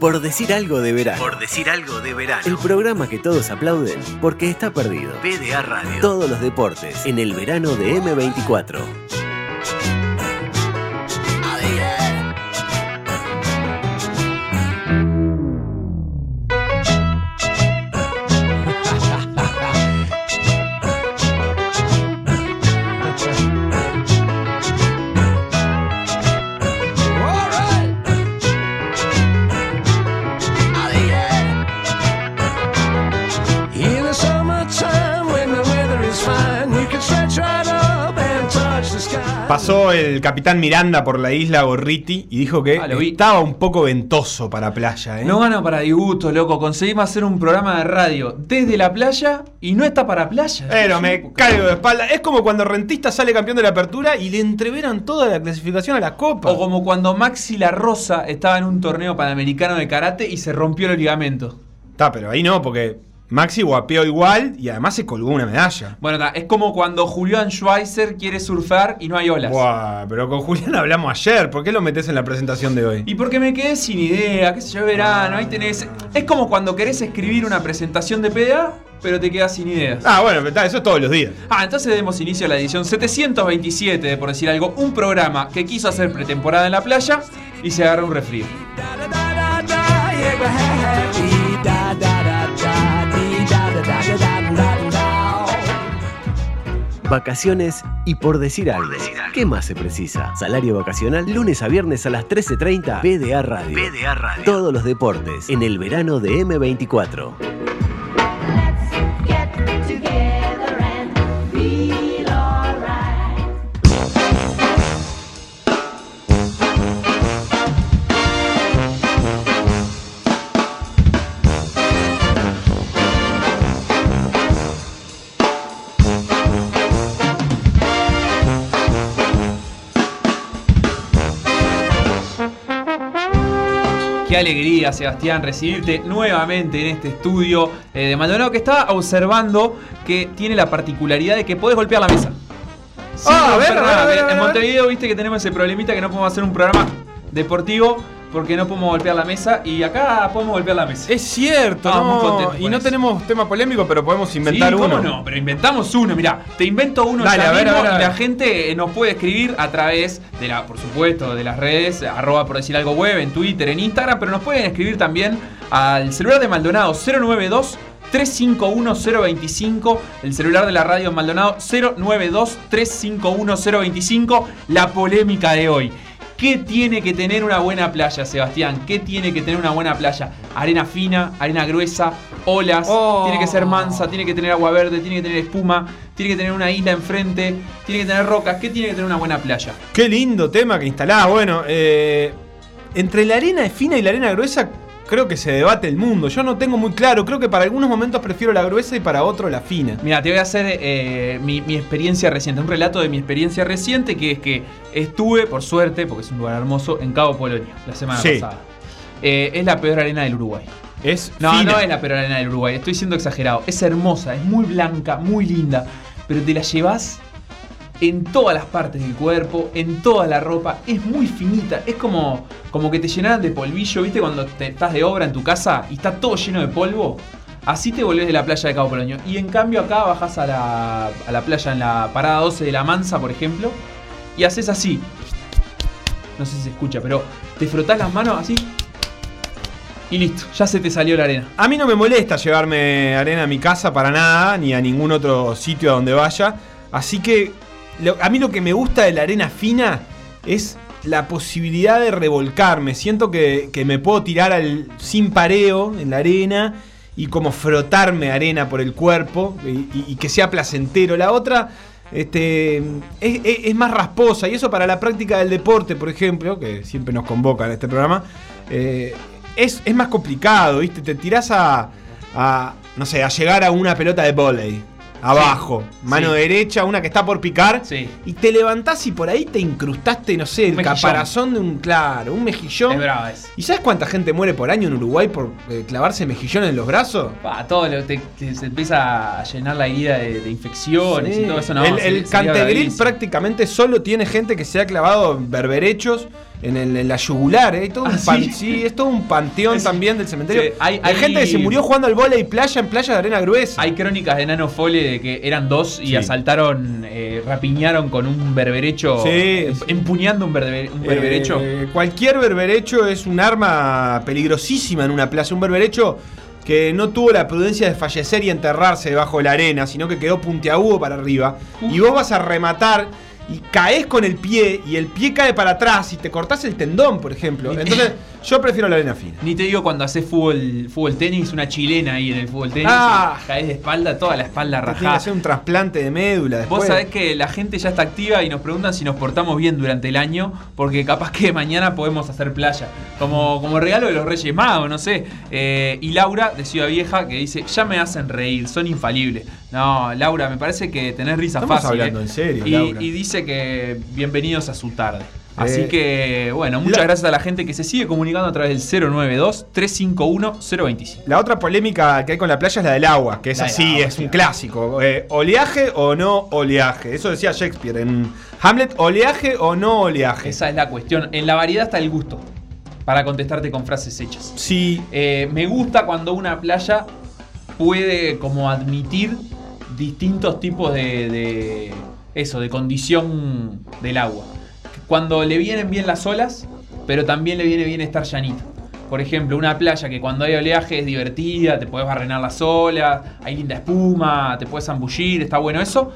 Por decir algo de verano. Por decir algo de verano. El programa que todos aplauden porque está perdido. PDA Radio. Todos los deportes en el verano de M24. Pasó el capitán Miranda por la isla Gorriti y dijo que Ah, estaba un poco ventoso para playa. ¿eh? No gana para disgusto, loco. Conseguimos hacer un programa de radio desde la playa y no está para playa. Pero me caigo de espalda. Es como cuando Rentista sale campeón de la apertura y le entreveran toda la clasificación a la Copa. O como cuando Maxi La Rosa estaba en un torneo panamericano de karate y se rompió el ligamento. Está, pero ahí no, porque Maxi guapeó igual y además se colgó una medalla. Bueno, ta, es como cuando Julián Schweizer quiere surfear y no hay olas. Buah, pero con Julián hablamos ayer. ¿Por qué lo metes en la presentación de hoy? Y porque me quedé sin idea, qué sé yo, verano, ahí tenés. Es como cuando querés escribir una presentación de PDA, pero te quedas sin ideas. Ah, bueno, pero eso es todos los días. Ah, entonces demos inicio a la edición 727, de, por decir algo, un programa que quiso hacer pretemporada en la playa y se agarró un refrío. Vacaciones y por decir algo. ¿Qué más se precisa? Salario vacacional lunes a viernes a las 13.30 PDA Radio. PDA Radio. Todos los deportes en el verano de M24. Alegría, Sebastián, recibirte nuevamente en este estudio eh, de Maldonado que estaba observando que tiene la particularidad de que podés golpear la mesa. Sin Ah, ver, ver, a ver. En Montevideo viste que tenemos ese problemita que no podemos hacer un programa deportivo porque no podemos golpear la mesa y acá podemos golpear la mesa. Es cierto, Estamos no, contentos y no eso. tenemos tema polémico, pero podemos inventar Sí, ¿cómo uno. no? Pero inventamos uno, mirá, te invento uno Dale, ya a ver, mismo a ver, a y la gente eh, nos puede escribir a través de la, por supuesto, de las redes, arroba por decir algo web, en Twitter, en Instagram, pero nos pueden escribir también al celular de Maldonado 092 351 025, el celular de la radio Maldonado 092 351 025, la polémica de hoy. ¿Qué tiene que tener una buena playa, Sebastián? ¿Qué tiene que tener una buena playa? Arena fina, arena gruesa, olas, Oh. tiene que ser mansa, tiene que tener agua verde, tiene que tener espuma, tiene que tener una isla enfrente, tiene que tener rocas. ¿Qué tiene que tener una buena playa? Qué lindo tema que instalás. Bueno, eh, entre la arena fina y la arena gruesa creo que se debate el mundo. Yo no tengo muy claro. Creo que para algunos momentos prefiero la gruesa y para otros la fina. Mira, te voy a hacer eh, mi, mi experiencia reciente, un relato de mi experiencia reciente, que es que estuve, por suerte, porque es un lugar hermoso, en Cabo Polonio, la semana Sí. pasada. Eh, es la peor arena del Uruguay. Es No, fina. no es la peor arena del Uruguay, estoy siendo exagerado. Es hermosa, es muy blanca, muy linda, pero te la llevas en todas las partes del cuerpo, en toda la ropa, es muy finita, es como, como que te llenaran de polvillo, ¿viste? Cuando te, estás de obra en tu casa y está todo lleno de polvo, así te volvés de la playa de Cabo Polonio. Y en cambio acá bajás a la, a la playa en la parada 12 de La Mansa, por ejemplo, y haces así. No sé si se escucha, pero te frotás las manos así. Y listo, ya se te salió la arena. A mí no me molesta llevarme arena a mi casa para nada, ni a ningún otro sitio a donde vaya. Así que lo- a mí lo que me gusta de la arena fina es la posibilidad de revolcarme. Siento que, me puedo tirar al, sin pareo en la arena y como frotarme arena por el cuerpo y, que sea placentero. La otra este, es, es- más rasposa y eso para la práctica del deporte, por ejemplo, que siempre nos convoca en este programa, eh, es, es más complicado, ¿viste? Te tirás a, a, no sé, a llegar a una pelota de volei. Abajo, mano Sí. derecha, una que está por picar. Sí. Y te levantás y por ahí te incrustaste, no sé, el mejillón. caparazón de un, claro, un mejillón. Es brava es. ¿Y sabes cuánta gente muere por año en Uruguay por eh, clavarse mejillón en los brazos? Pa, todo lo- te- te- se empieza a llenar la herida de, de infecciones y todo eso. No, el el Cantegril gravísimo. prácticamente solo tiene gente que se ha clavado berberechos en, el- en la yugular, ¿eh? Un ¿Ah, pan- sí? sí, es todo un panteón también del cementerio. Sí, hay- hay, hay- gente que se murió jugando al vóley playa en playa de arena gruesa. Hay crónicas de Nano Fole de que eran dos y Sí. asaltaron, eh, rapiñaron con un berberecho, Sí, em- empuñando un, berbe- un berberecho. Eh, cualquier berberecho es un arma peligrosísima en una playa. Un berberecho que no tuvo la prudencia de fallecer y enterrarse debajo de la arena, sino que quedó puntiagudo para arriba. Y vos vas a rematar y caes con el pie y el pie cae para atrás y te cortás el tendón, por ejemplo. Entonces, yo prefiero la arena fina. Ni te digo cuando haces fútbol, fútbol tenis, una chilena ahí en el fútbol tenis, Ah. caes de espalda, toda la espalda Te Tiene que rajada. hacer un trasplante de médula después. Vos sabés que la gente ya está activa y nos preguntan si nos portamos bien durante el año, porque capaz que mañana podemos hacer playa. Como, como regalo de los Reyes Magos, no sé. Eh, y Laura, de Ciudad Vieja, que dice, ya me hacen reír, son infalibles. No, Laura, me parece que tenés risa Estamos fácil. hablando eh. en serio, y, Laura. y dice que bienvenidos a su tarde. Así Eh, que, bueno, muchas la- gracias a la gente que se sigue comunicando a través del 092-351-025. La otra polémica que hay con la playa es la del agua, que es La así, agua, es un claro. clásico. Eh, ¿Oleaje o no oleaje? Eso decía Shakespeare en Hamlet, ¿oleaje o no oleaje? Esa es la cuestión. En la variedad está el gusto. Para contestarte con frases hechas. Sí, Eh, me gusta cuando una playa puede como admitir distintos tipos de, de- eso, de condición del agua. Cuando le vienen bien las olas, pero también le viene bien estar llanito. Por ejemplo, una playa que cuando hay oleaje es divertida, te puedes barrenar las olas, hay linda espuma, te puedes zambullir, está bueno eso.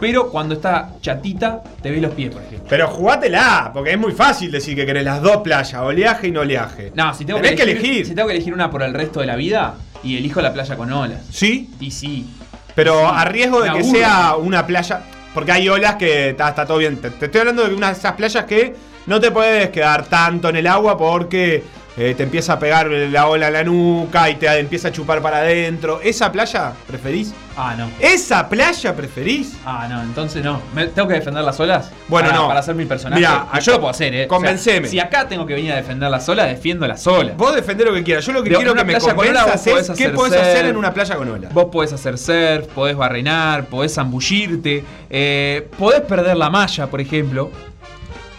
Pero cuando está chatita, te ves los pies, por ejemplo. pero jugátela, porque es muy fácil decir que querés las dos playas, oleaje y no oleaje. No, si tengo, Tenés que elegir, elegir. si tengo que elegir una por el resto de la vida, y elijo la playa con olas. Sí, Y sí, pero Sí, a riesgo de que aburre. sea una playa. Porque hay olas que está, todo bien. Te, te estoy hablando de una de esas playas que no te puedes quedar tanto en el agua porque eh, te empieza a pegar la ola en la nuca y te empieza a chupar para adentro. ¿Esa playa preferís? Ah, no. ¿Esa playa preferís? Ah, no, entonces no. ¿Me- ¿Tengo que defender las olas? Bueno, para, no. Para hacer mi personaje. Mirá, yo lo puedo hacer, ¿eh? convenceme. si acá tengo que venir a defender las olas, defiendo las olas. Vos defendés lo que quieras. Yo lo que De- quiero que me playa con ola convenzas es qué podés hacer en una playa con ola. Vos podés hacer surf, podés barrenar, podés zambullirte, eh, podés perder la malla, por ejemplo.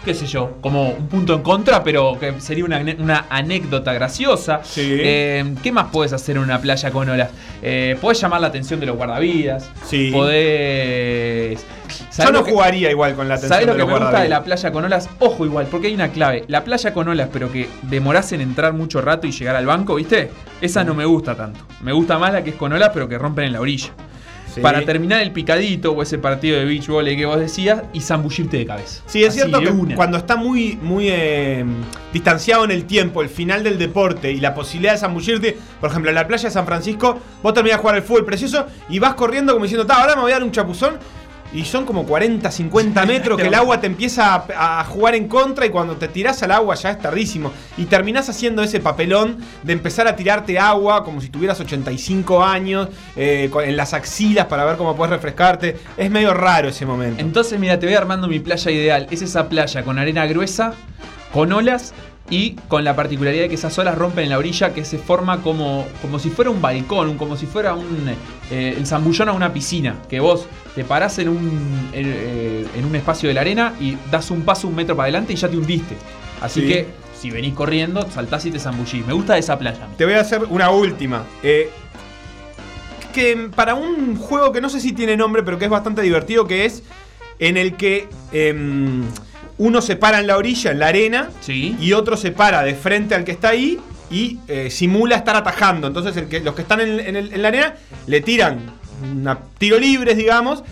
Qué sé yo, como un punto en contra, pero que sería una, anécdota graciosa. Sí. Eh, ¿Qué más podés hacer en una playa con olas? Eh, podés llamar la atención de los guardavidas. Sí. Podés. Yo ¿Sabés no que- jugaría igual con la atención ¿Sabés lo que los me gusta de la playa con olas? Ojo igual, porque hay una clave. La playa con olas, pero que demorás en entrar mucho rato y llegar al banco, ¿viste? Esa no me gusta tanto. Me gusta más la que es con olas, pero que rompen en la orilla. Sí. Para terminar el picadito o ese partido de beach volley que vos decías y zambullirte de cabeza. Sí, es Así, cierto que una. cuando está muy, muy eh, distanciado en el tiempo, el final del deporte y la posibilidad de zambullirte, por ejemplo, en la playa de San Francisco, vos terminás de jugar el fútbol precioso y vas corriendo como diciendo, "Ta, ahora me voy a dar un chapuzón. Y son como 40, 50 metros que el agua te empieza a, a jugar en contra y cuando te tirás al agua ya es tardísimo. Y terminás haciendo ese papelón de empezar a tirarte agua como si tuvieras 85 años eh, en las axilas para ver cómo puedes refrescarte. Es medio raro ese momento. Entonces, mira, te voy armando mi playa ideal. Es esa playa con arena gruesa, con olas y con la particularidad de que esas olas rompen en la orilla que se forma como, como si fuera un balcón, como si fuera un eh, el zambullón a una piscina. Que vos te parás en un, en, eh, en un espacio de la arena y das un paso un metro para adelante y ya te hundiste. Así Sí. que si venís corriendo, saltás y te zambullís. Me gusta esa playa. Te voy a hacer una última. Eh, que para un juego que no sé si tiene nombre, pero que es bastante divertido, que es en el que em, uno se para en la orilla, en la arena, Sí. y otro se para de frente al que está ahí y eh, simula estar atajando. Entonces el que, los que están en, en el- en la arena le tiran una, tiro libres, digamos,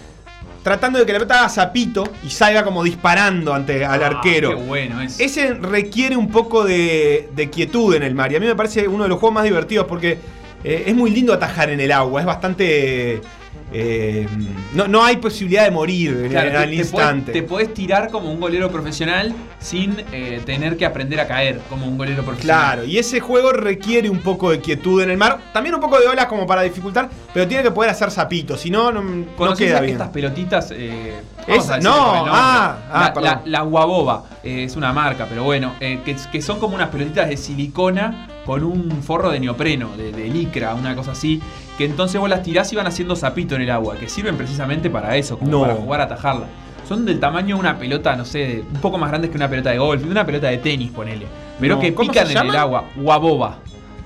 tratando de que la pelota haga zapito y salga como disparando ante al Ah, arquero. Qué bueno es. Ese requiere un poco de, de quietud en el mar. Y a mí me parece uno de los juegos más divertidos porque eh, es muy lindo atajar en el agua. Es bastante. Eh, no, no hay posibilidad de morir en- Claro, en- te- al te, instante. podés, te podés tirar como un golero profesional sin eh, tener que aprender a caer como un golero profesional. Claro, y ese juego requiere un poco de quietud en el mar. También un poco de olas como para dificultar, pero tiene que poder hacer zapitos. Si no, no, no ¿Conocés queda bien. estas pelotitas? eh, Esa- a decirle no, el ah, ah, la, la- la guaboba eh, es una marca, pero bueno, que, que son como unas pelotitas de silicona con un forro de neopreno, de, de licra, una cosa así. Que entonces vos las tirás y van haciendo zapito en el agua, que sirven precisamente para eso, como No. para jugar a atajarla. Son del tamaño de una pelota, no sé, un poco más grandes que una pelota de golf, de una pelota de tenis, ponele. Pero No, que ¿cómo pican en el agua. Guaboba.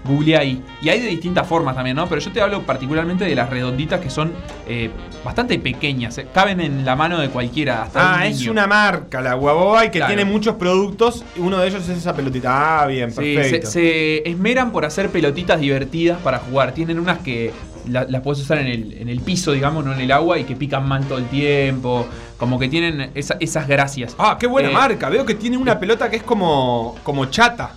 Google ahí. Y hay de distintas formas también, ¿no? Pero yo te hablo particularmente de las redonditas que son eh, bastante pequeñas. eh, Caben en la mano de cualquiera. Hasta Ah, un es una marca, la Guaboba, y que Claro. tiene muchos productos. Uno de ellos es esa pelotita. Ah, bien, Sí, perfecto. se, se esmeran por hacer pelotitas divertidas para jugar. Tienen unas que la- las puedes usar en el, en el piso, digamos, no en el agua, y que pican mal todo el tiempo. Como que tienen esa- esas gracias. Ah, qué buena Eh, marca. Veo que tiene una pelota que es como, como chata.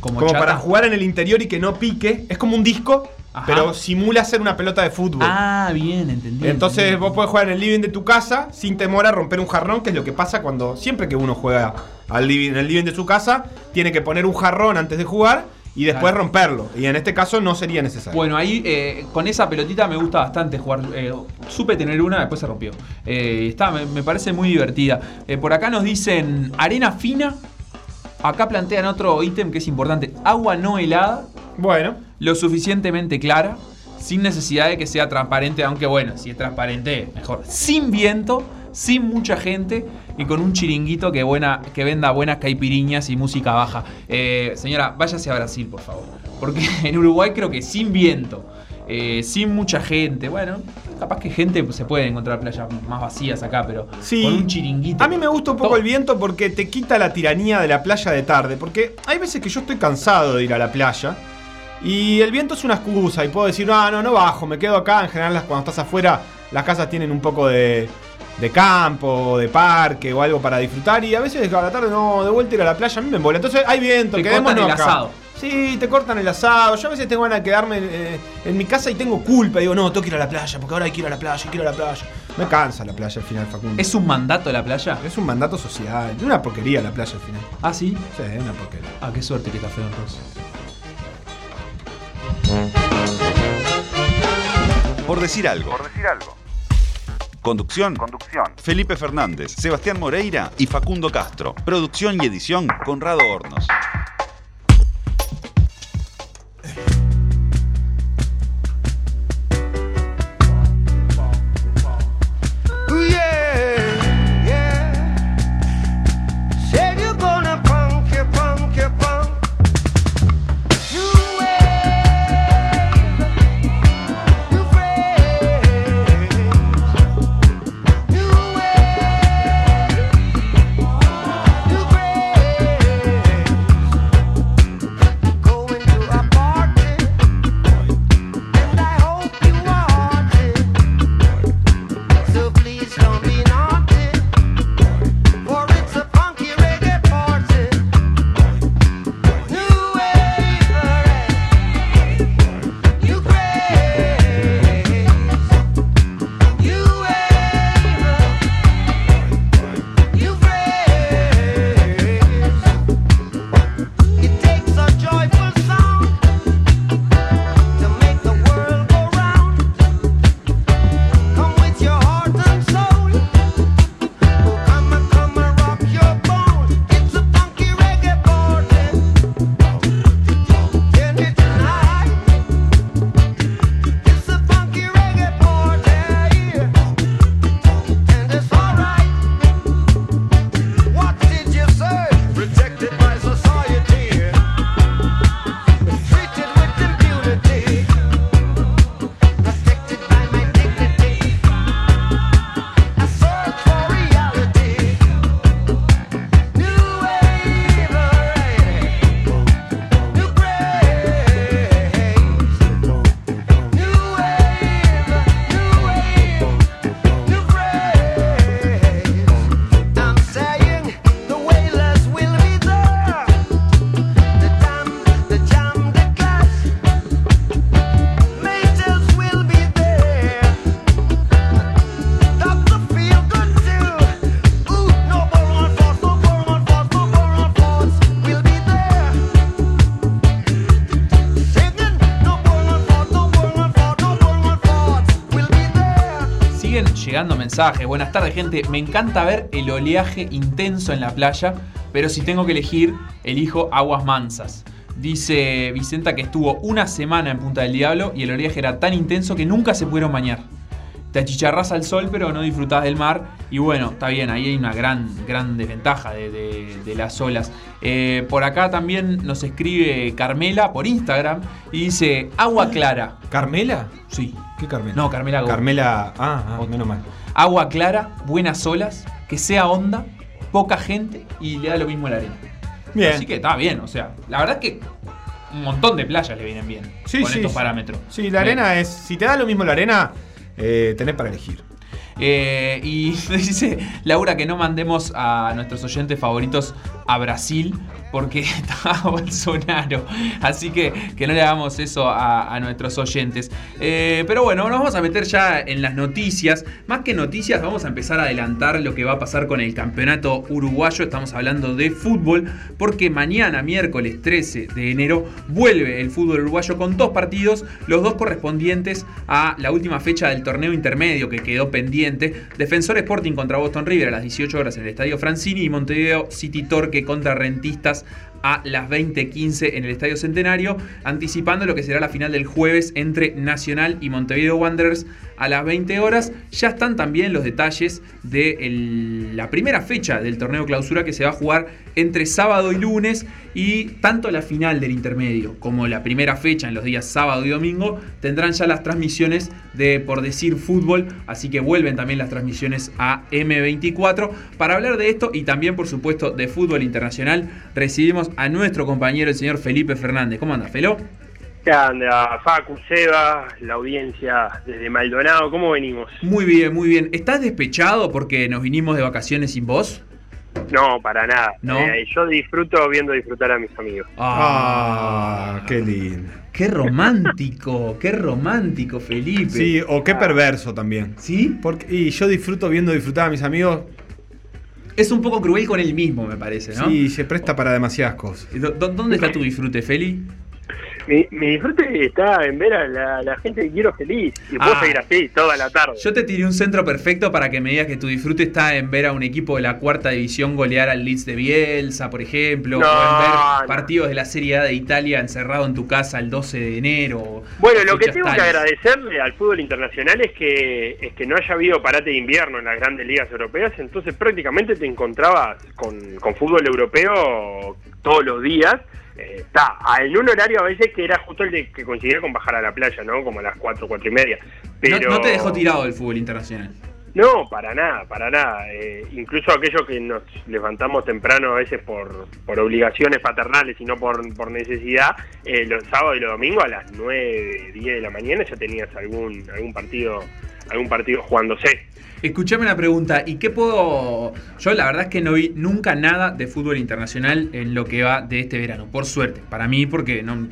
Como, para jugar en el interior y que no pique. Es como un disco, Ajá. pero simula ser una pelota de fútbol. Ah, bien, entendí. Entonces entendí. vos podés jugar en el living de tu casa sin temor a romper un jarrón, que es lo que pasa cuando siempre que uno juega al living, en el living de su casa, tiene que poner un jarrón antes de jugar y después Claro. romperlo. Y en este caso no sería necesario. Bueno, ahí eh, con esa pelotita me gusta bastante jugar. eh, supe tener una, después se rompió. Eh, está, me, me parece muy divertida. Por acá nos dicen arena fina. Acá plantean otro ítem que es importante. Agua no helada, Bueno, lo suficientemente clara, sin necesidad de que sea transparente, aunque bueno, si es transparente, mejor. Sin viento, sin mucha gente y con un chiringuito que, buena, que venda buenas caipiriñas y música baja. Eh, señora, váyase a Brasil, por favor. Porque en Uruguay creo que sin viento, eh, sin mucha gente, bueno, capaz que gente pues, se puede encontrar playas más vacías acá, pero sí. con un chiringuito. A mí me gusta un poco el viento porque te quita la tiranía de la playa de tarde. Porque hay veces que yo estoy cansado de ir a la playa. Y el viento es una excusa y puedo decir, no, no, no bajo, me quedo acá. En general, cuando estás afuera, las casas tienen un poco de, de campo, de parque o algo para disfrutar. Y a veces a la tarde, no, de vuelta ir a la playa, a mí me embola. Entonces hay viento, Te quedémonos acá. asado. Sí, te cortan el asado. Yo a veces tengo ganas de quedarme eh, en mi casa y tengo culpa. Digo, no, tengo que ir a la playa porque ahora hay que ir a la playa, hay que ir a la playa. Me cansa la playa al final, Facundo. ¿Es un mandato la playa? Es un mandato social. Es una porquería la playa al final. Ah, sí. Sí, es una porquería. Ah, qué suerte que está feo entonces. Por decir algo. Por decir algo. Conducción. Conducción. Felipe Fernández, Sebastián Moreira y Facundo Castro. Producción y edición Conrado Hornos. Mensajes. Buenas tardes, gente. Me encanta ver el oleaje intenso en la playa, pero si tengo que elegir, elijo aguas mansas. Dice Vicenta que estuvo una semana en Punta del Diablo y el oleaje era tan intenso que nunca se pudieron bañar. te achicharrás al sol, pero no disfrutás del mar. Y bueno, está bien, ahí hay una gran, gran desventaja de, de- de las olas. Eh, por acá también nos escribe Carmela por Instagram y dice: Agua clara. ¿Carmela? Sí. ¿Qué Carmela? No, Carmela Gómez. Carmela. Ah, ah, menos mal. Agua clara, buenas olas, que sea honda, poca gente y le da lo mismo a la arena. Bien. Así que está bien, o sea, la verdad que un montón de playas le vienen bien Sí, con sí, estos sí. parámetros. Sí, la arena es. Si te da lo mismo la arena, eh, tenés para elegir. Eh, y dice Laura que no mandemos a nuestros oyentes favoritos a Brasil porque está Bolsonaro. Así que que no le hagamos eso a, nuestros oyentes. Eh, pero bueno, nos vamos a meter ya en las noticias. Más que noticias, vamos a empezar a adelantar lo que va a pasar con el campeonato uruguayo. Estamos hablando de fútbol porque mañana, miércoles 13 de enero, vuelve el fútbol uruguayo con dos partidos, los dos correspondientes a la última fecha del torneo intermedio que quedó pendiente. Defensor Sporting contra Boston River a las 18 horas en el Estadio Francini y Montevideo City Torque contra Rentistas podcast. A las 20.15 en el Estadio Centenario, anticipando lo que será la final del jueves entre Nacional y Montevideo Wanderers a las 20 horas. Ya están también los detalles de la primera fecha del torneo clausura que se va a jugar entre sábado y lunes y tanto la final del intermedio como la primera fecha en los días sábado y domingo tendrán ya las transmisiones de por decir fútbol, así que vuelven también las transmisiones a M24. Para hablar de esto y también por supuesto de fútbol internacional, recibimos a nuestro compañero el señor Felipe Fernández. ¿Cómo anda, Felo? ¿Qué anda? Facu, Seba, la audiencia desde Maldonado, ¿cómo venimos? Muy bien, muy bien. ¿Estás despechado porque nos vinimos de vacaciones sin vos? No, para nada. ¿No? Eh, yo disfruto viendo disfrutar a mis amigos. Ah, qué lindo. Qué romántico, qué romántico, Felipe. Sí, o qué perverso también. ¿Sí? Porque, y yo disfruto viendo disfrutar a mis amigos. Es un poco cruel con él mismo, me parece, ¿no? Sí, se presta para demasiadas cosas. ¿Dó- dó- ¿Dónde está tu disfrute, Feli? Mi, mi disfrute está en ver a la, la gente que quiero feliz. Y puedo Ah. seguir así toda la tarde. Yo te tiré un centro perfecto para que me digas que tu disfrute está en ver a un equipo de la cuarta división golear al Leeds de Bielsa, por ejemplo, No, o en ver partidos de la Serie A de Italia encerrado en tu casa el 12 de enero. Bueno, lo que tengo que agradecerle al fútbol internacional es que es que no haya habido parate de invierno en las grandes ligas europeas, entonces prácticamente te encontrabas con, con fútbol europeo todos los días. Eh, Está en un horario a veces que era justo el de que coincidía con bajar a la playa, ¿no? Como a las 4, 4 y media. Pero... No, no te dejó tirado el fútbol internacional. No, para nada, para nada. Eh, incluso aquellos que nos levantamos temprano a veces por, por obligaciones paternales y no por, por necesidad, eh, los sábados y los domingos a las 9, 10 de la mañana ya tenías algún algún partido algún partido jugándose. Escuchame una pregunta, ¿y qué puedo...? Yo la verdad es que no vi nunca nada de fútbol internacional en lo que va de este verano, por suerte, para mí porque no,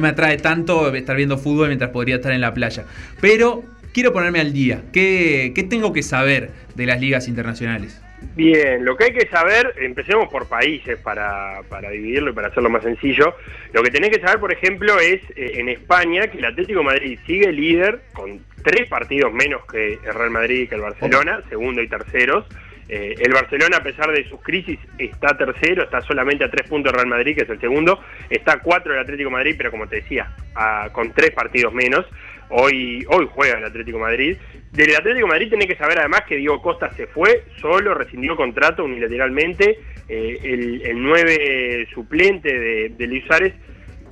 me atrae tanto estar viendo fútbol mientras podría estar en la playa. Pero quiero ponerme al día, ¿qué, qué tengo que saber de las ligas internacionales? Bien, lo que hay que saber, empecemos por países para, para dividirlo y para hacerlo más sencillo. Lo que tenés que saber, por ejemplo, es eh, en España que el Atlético de Madrid sigue líder con tres partidos menos que el Real Madrid y que el Barcelona, segundo y terceros. Eh, el Barcelona, a pesar de sus crisis, está tercero, está solamente a tres puntos del Real Madrid, que es el segundo. Está a cuatro el Atlético de Madrid, pero como te decía, a- con tres partidos menos. Hoy, hoy juega el Atlético de Madrid. Del Atlético de Madrid tenés que saber además que Diego Costa se fue solo, rescindió contrato unilateralmente. Eh, el, el 9 suplente de, de Luis Suárez,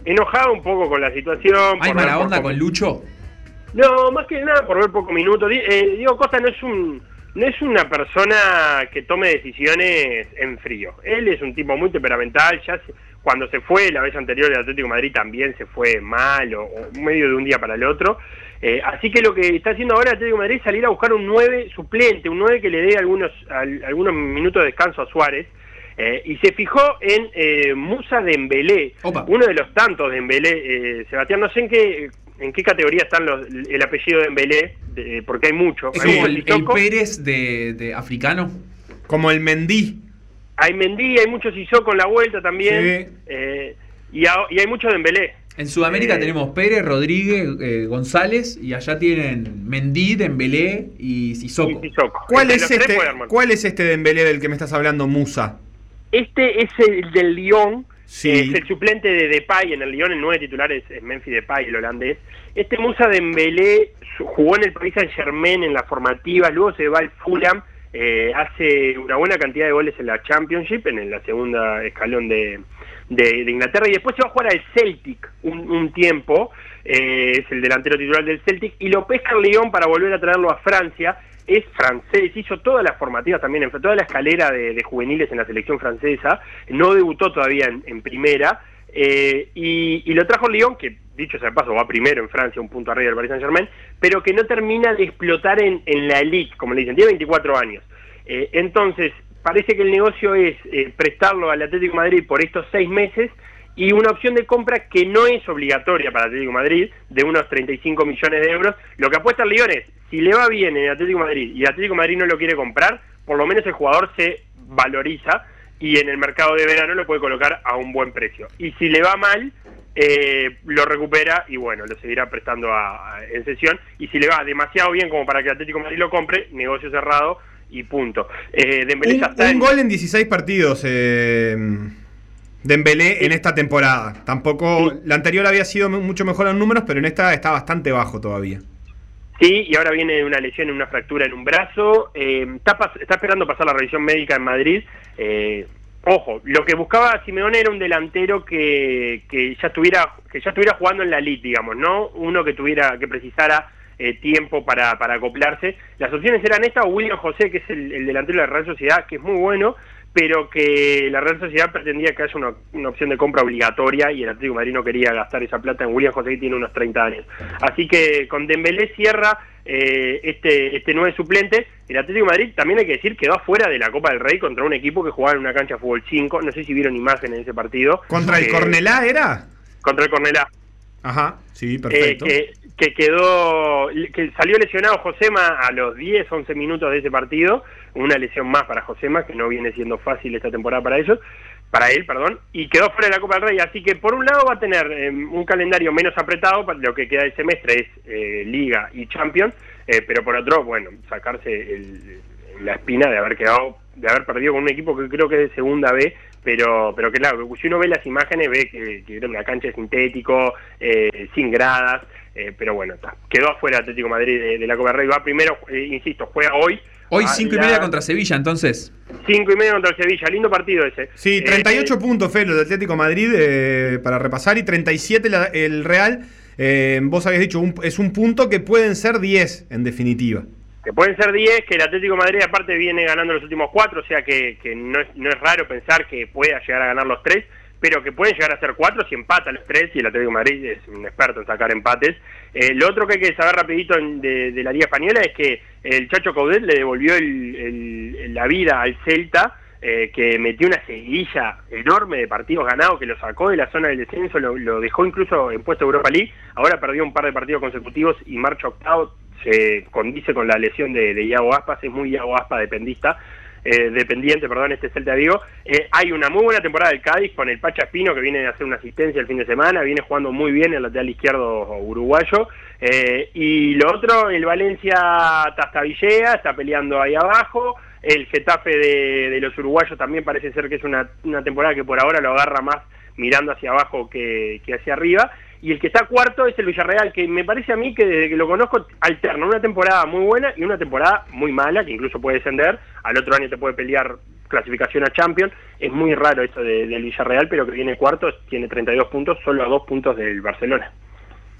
enojado un poco con la situación. ¿Hay mala poco- onda con Lucho? no, más que nada por ver poco minuto. Di- eh, Diego Costa no es un no es una persona que tome decisiones en frío. Él es un tipo muy temperamental. Ya se- cuando se fue la vez anterior el Atlético de Madrid también se fue mal o, o medio de un día para el otro. Eh, así que lo que está haciendo ahora el Atlético de Madrid es salir a buscar un 9 suplente, un 9 que le dé algunos al- algunos minutos de descanso a Suárez. Eh, y se fijó en eh, Musa Dembélé, uno de los tantos Dembélé, eh, Sebastián, no sé en qué en qué categoría están los, el apellido de Dembélé, de- porque hay mucho. ¿Es Hay como el, el Pérez de, de africano? Como el Mendí. Hay Mendy, hay mucho Sissoko en la vuelta también, Sí. eh, y, a- y hay mucho Dembélé. En Sudamérica Eh, tenemos Pérez, Rodríguez, eh, González y allá tienen Mendy, Dembélé y Sissoko. ¿Cuál es, este. ¿Cuál es este Dembélé del que me estás hablando, Musa? Este es el del Lyon, Sí. Es el suplente de Depay en el Lyon, el nueve titular es, es Memphis Depay, el holandés. Este Musa Dembélé jugó en el Paris Saint Germain en la formativa, luego se va al Fulham, eh, hace una buena cantidad de goles en la Championship, en la segunda escalón de, de- Inglaterra, y después se va a jugar al Celtic un, un tiempo, eh, es el delantero titular del Celtic, y lo pesca Lyon para volver a traerlo a Francia, es francés, hizo todas las formativas también, toda la escalera de, de juveniles en la selección francesa, no debutó todavía en, primera, eh, y, lo trajo Lyon, que dicho sea paso va primero en Francia, un punto arriba del Paris Saint Germain, pero que no termina de explotar en, en la elite, como le dicen, tiene 24 años. Eh, entonces, parece que el negocio es eh, prestarlo al Atlético Madrid por estos seis meses y una opción de compra que no es obligatoria para Atlético Madrid, de unos 35 millones de euros. Lo que apuesta el Lyon es, si le va bien en Atlético Madrid y Atlético de Madrid no lo quiere comprar, por lo menos el jugador se valoriza y en el mercado de verano lo puede colocar a un buen precio. Y si le va mal, eh, lo recupera y bueno, lo seguirá prestando a- a- en sesión. Y si le va demasiado bien como para que Atlético Madrid lo compre, negocio cerrado y punto. Eh, Dembélé Un, un en- gol en 16 partidos eh, Dembélé en esta temporada. Tampoco. La anterior había sido mu- mucho mejor en números, pero en esta está bastante bajo todavía. Sí, y ahora viene una lesión, una fractura en un brazo. eh, está, está esperando pasar la revisión médica en Madrid. eh, ojo, lo que buscaba Simeone era un delantero que, que ya estuviera que ya estuviera jugando en la elite, digamos, no uno que tuviera que precisara eh, tiempo para, para acoplarse. Las opciones eran esta o William José, que es el, el delantero de la Real Sociedad, que es muy bueno, pero que la Real Sociedad pretendía que haya una, una opción de compra obligatoria y el Atlético de Madrid no quería gastar esa plata en William José, que tiene unos 30 años. Así que con Dembélé cierra eh, este, este nueve suplente. El Atlético de Madrid, también hay que decir, quedó afuera de la Copa del Rey contra un equipo que jugaba en una cancha de fútbol 5. No sé si vieron imágenes de ese partido. ¿Contra el Eh, Cornelá era? Contra el Cornelá. Ajá, sí, Eh, perfecto. que, que quedó, que salió lesionado Josema a los 10, 11 minutos de ese partido, una lesión más para Josema, que no viene siendo fácil esta temporada para ellos, para él, perdón, y quedó fuera de la Copa del Rey, así que por un lado va a tener eh, un calendario menos apretado, para lo que queda del semestre es eh, Liga y Champions, eh, pero por otro, bueno, sacarse el- la espina de haber quedado, de haber perdido con un equipo que creo que es de segunda B, pero pero que claro, si uno ve las imágenes ve que, que era una cancha de sintético, eh, sin gradas, eh, pero bueno, está. quedó afuera Atlético Madrid de, de la Copa del Rey, va primero, eh, insisto, juega hoy. Hoy a 5 y media contra Sevilla, entonces. Cinco y media contra el Sevilla, lindo partido ese. Sí, Eh, 38 puntos, Felo, de Atlético Madrid eh, para repasar y 37 la- el Real. Eh, vos habías dicho, un- es un punto que pueden ser 10 en definitiva. Que pueden ser 10, que el Atlético Madrid aparte viene ganando los últimos cuatro, o sea que, no, es, no es raro pensar que pueda llegar a ganar los tres, pero que pueden llegar a ser cuatro si empata los tres, y el Atlético Madrid es un experto en sacar empates. Eh, lo otro que hay que saber rapidito en- de, la Liga Española es que el Chacho Caudet le devolvió el- la vida al Celta, eh, que metió una seguidilla enorme de partidos ganados, que lo sacó de la zona del descenso, lo, dejó incluso en puesto Europa League, ahora perdió un par de partidos consecutivos y marcha octavo, se condice con la lesión de, de Iago Aspas, es muy Iago Aspas dependista, eh, dependiente, perdón, este Celta Vigo. Eh, hay una muy buena temporada del Cádiz con el Pacha Espino que viene a hacer una asistencia el fin de semana, viene jugando muy bien el lateral izquierdo uruguayo. Eh, y lo otro, el Valencia Tastavillea está peleando ahí abajo. El Getafe de, los uruguayos también parece ser que es una, temporada que por ahora lo agarra más mirando hacia abajo que, hacia arriba. Y el que está cuarto es el Villarreal, que me parece a mí que desde que lo conozco alterna una temporada muy buena y una temporada muy mala, que incluso puede descender. Al otro año te puede pelear clasificación a Champions. Es muy raro eso de- del Villarreal, pero que viene cuarto, tiene 32 puntos, solo a dos puntos del Barcelona.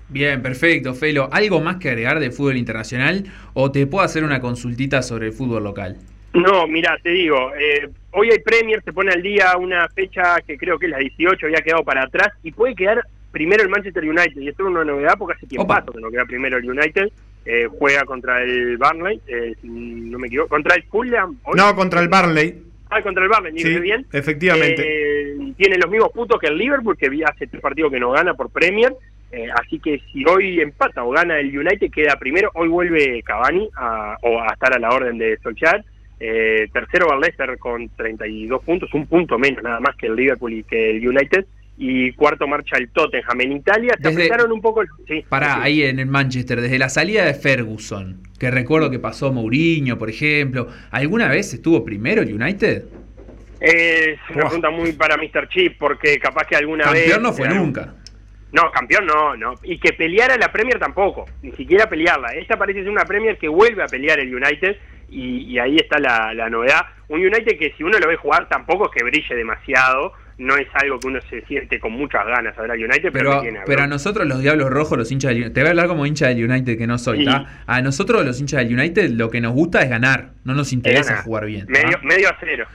Bien, perfecto, Felo. ¿Algo más que agregar de fútbol internacional o te puedo hacer una consultita sobre el fútbol local? No, mira, te digo, eh, hoy hay Premier, se pone al día una fecha que creo que es la 18, había quedado para atrás y puede quedar primero el Manchester United. Y esto es una novedad porque hace tiempo que no queda primero el United. Eh, juega contra el Burnley, eh, no me equivoco, contra el Fulham. hoy. No, contra el Barley. Ah, contra el Burnley, Sí, ¿sí? bien. efectivamente. Eh, tiene los mismos puntos que el Liverpool, que hace tres partidos que no gana por Premier. Eh, así que si hoy empata o gana el United, queda primero. Hoy vuelve Cavani a, o a estar a la orden de Solskjaer. Eh, tercero va el Leicester con 32 puntos, un punto menos nada más que el Liverpool y que el United. Y cuarto marcha el Tottenham. En Italia se Desde- apretaron un poco. el- Sí, Pará, sí. ahí en el Manchester, desde la salida de Ferguson, que recuerdo que pasó Mourinho, por ejemplo, ¿alguna vez estuvo primero el United? Es una pregunta muy para Mr. Chip, porque capaz que alguna vez... Campeón no fue eh, nunca. No, campeón no, no. Y que peleara la Premier tampoco, ni siquiera pelearla. Esta parece ser una Premier que vuelve a pelear el United y, ahí está la, la novedad. Un United que si uno lo ve jugar tampoco es que brille demasiado, no es algo que uno se siente con muchas ganas a ver al United, pero, Pero, tiene pero a nosotros los Diablos Rojos, los hinchas del United, te voy a hablar como hincha del United que no soy, Sí. A nosotros los hinchas del United lo que nos gusta es ganar, no nos interesa jugar bien. Medio, medio a cero.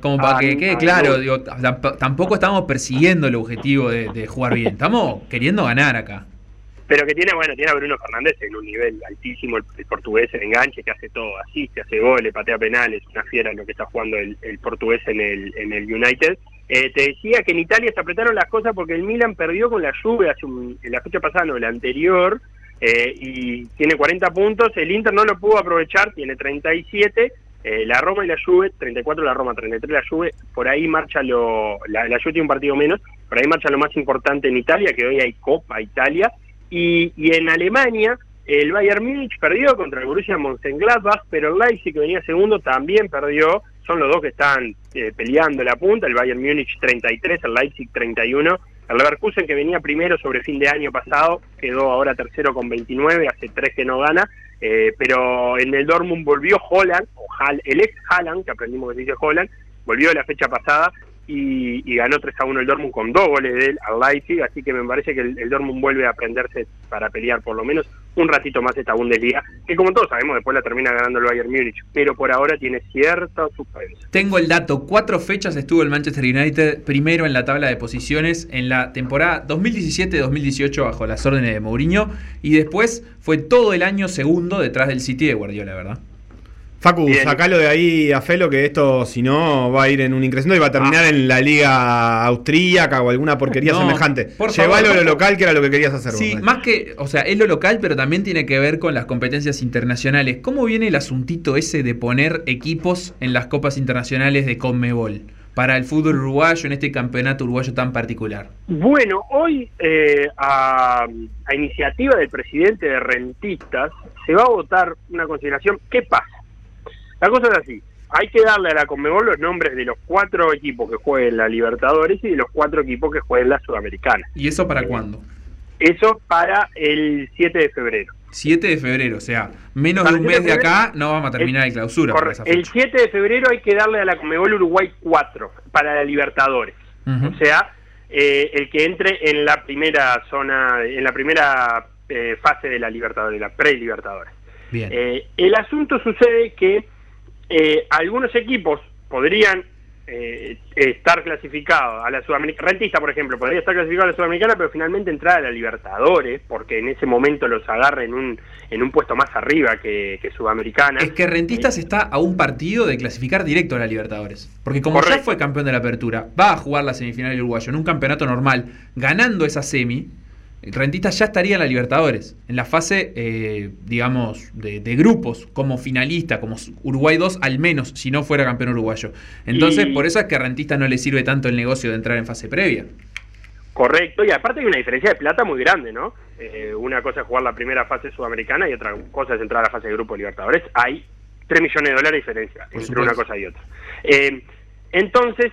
Como para que quede claro, no. digo, tamp- tampoco estamos persiguiendo el objetivo de, de jugar bien, estamos queriendo ganar acá. Pero que tiene, bueno, tiene a Bruno Fernández en un nivel altísimo, el, el portugués en enganche, que hace todo, asiste, hace goles, patea penales, una fiera lo que está jugando el, el portugués en el, en el United. Eh, te decía que en Italia se apretaron las cosas porque el Milan perdió con la un- en la fecha pasada, no, la anterior, eh, y tiene 40 puntos, el Inter no lo pudo aprovechar, tiene 37, eh, la Roma y la Juve, 34 la Roma, 33 la Juve, por ahí marcha lo, la, la tiene un partido menos, por ahí marcha lo más importante en Italia, que hoy hay Copa Italia, y, y en Alemania, el Bayern Múnich perdió contra el Borussia Mönchengladbach, pero el Leipzig, que venía segundo, también perdió. Son los dos que están eh, peleando la punta. El Bayern Múnich 33, el Leipzig 31. El Leverkusen, que venía primero sobre fin de año pasado, quedó ahora tercero con 29, hace tres que no gana. Eh, pero en el Dortmund volvió Holland, o Hal- el ex Haaland, que aprendimos que se dice Holland, volvió la fecha pasada y, ganó 3 a 1 el Dortmund con dos goles de él al Leipzig, así que me parece que el, el Dortmund vuelve a aprenderse para pelear por lo menos un ratito más esta Bundesliga, que como todos sabemos después la termina ganando el Bayern Múnich, pero por ahora tiene cierta suspensa. Tengo el dato, cuatro fechas estuvo el Manchester United primero en la tabla de posiciones en la temporada 2017-2018 bajo las órdenes de Mourinho y después fue todo el año segundo detrás del City de Guardiola, ¿verdad? Facu, Bien. sacalo de ahí a Felo que esto, si no, va a ir en un increciendo y va a terminar Ah. en la liga austríaca o alguna porquería No, semejante. por Llévalo a lo local, que era lo que querías hacer Sí, vos. más que, o sea, es lo local, pero también tiene que ver con las competencias internacionales. ¿Cómo viene el asuntito ese de poner equipos en las copas internacionales de Conmebol para el fútbol uruguayo en este campeonato uruguayo tan particular? Bueno, hoy eh, a, a iniciativa del presidente de Rentistas se va a votar una consideración. ¿Qué pasa? La cosa es así. Hay que darle a la Conmebol los nombres de los cuatro equipos que jueguen la Libertadores y de los cuatro equipos que jueguen la Sudamericana. ¿Y eso para cuándo? Eso para el 7 de febrero. 7 de febrero, o sea, menos Para de un el 7 mes de de acá no vamos a terminar el- de clausura. Correcto. El fecha. 7 de febrero hay que darle a la Conmebol Uruguay 4 para la Libertadores. O sea, eh, el que entre en la primera zona, en la primera eh, fase de la Libertadores, la pre-Libertadores. Bien. Eh, el asunto sucede que eh, algunos equipos podrían eh, estar clasificados a la Sudamericana. Rentista, por ejemplo, podría estar clasificado a la Sudamericana, pero finalmente entrar a la Libertadores, porque en ese momento los agarra en un, en un puesto más arriba que, que Sudamericana. Es que Rentistas está a un partido de clasificar directo a la Libertadores. Porque como ya fue campeón de la apertura, va a jugar la semifinal del uruguayo en un campeonato normal, ganando esa semi, Rentistas ya estaría en la Libertadores, en la fase, eh, digamos, de, de grupos, como finalista, como Uruguay 2 al menos, si no fuera campeón uruguayo. Entonces, Y- por eso es que a Rentistas no le sirve tanto el negocio de entrar en fase previa. Correcto, y aparte hay una diferencia de plata muy grande, ¿no? Eh, una cosa es jugar la primera fase sudamericana y otra cosa es entrar a la fase de grupo de Libertadores. Hay 3 millones de dólares de diferencia Por entre supuesto. una cosa y otra. Eh, entonces,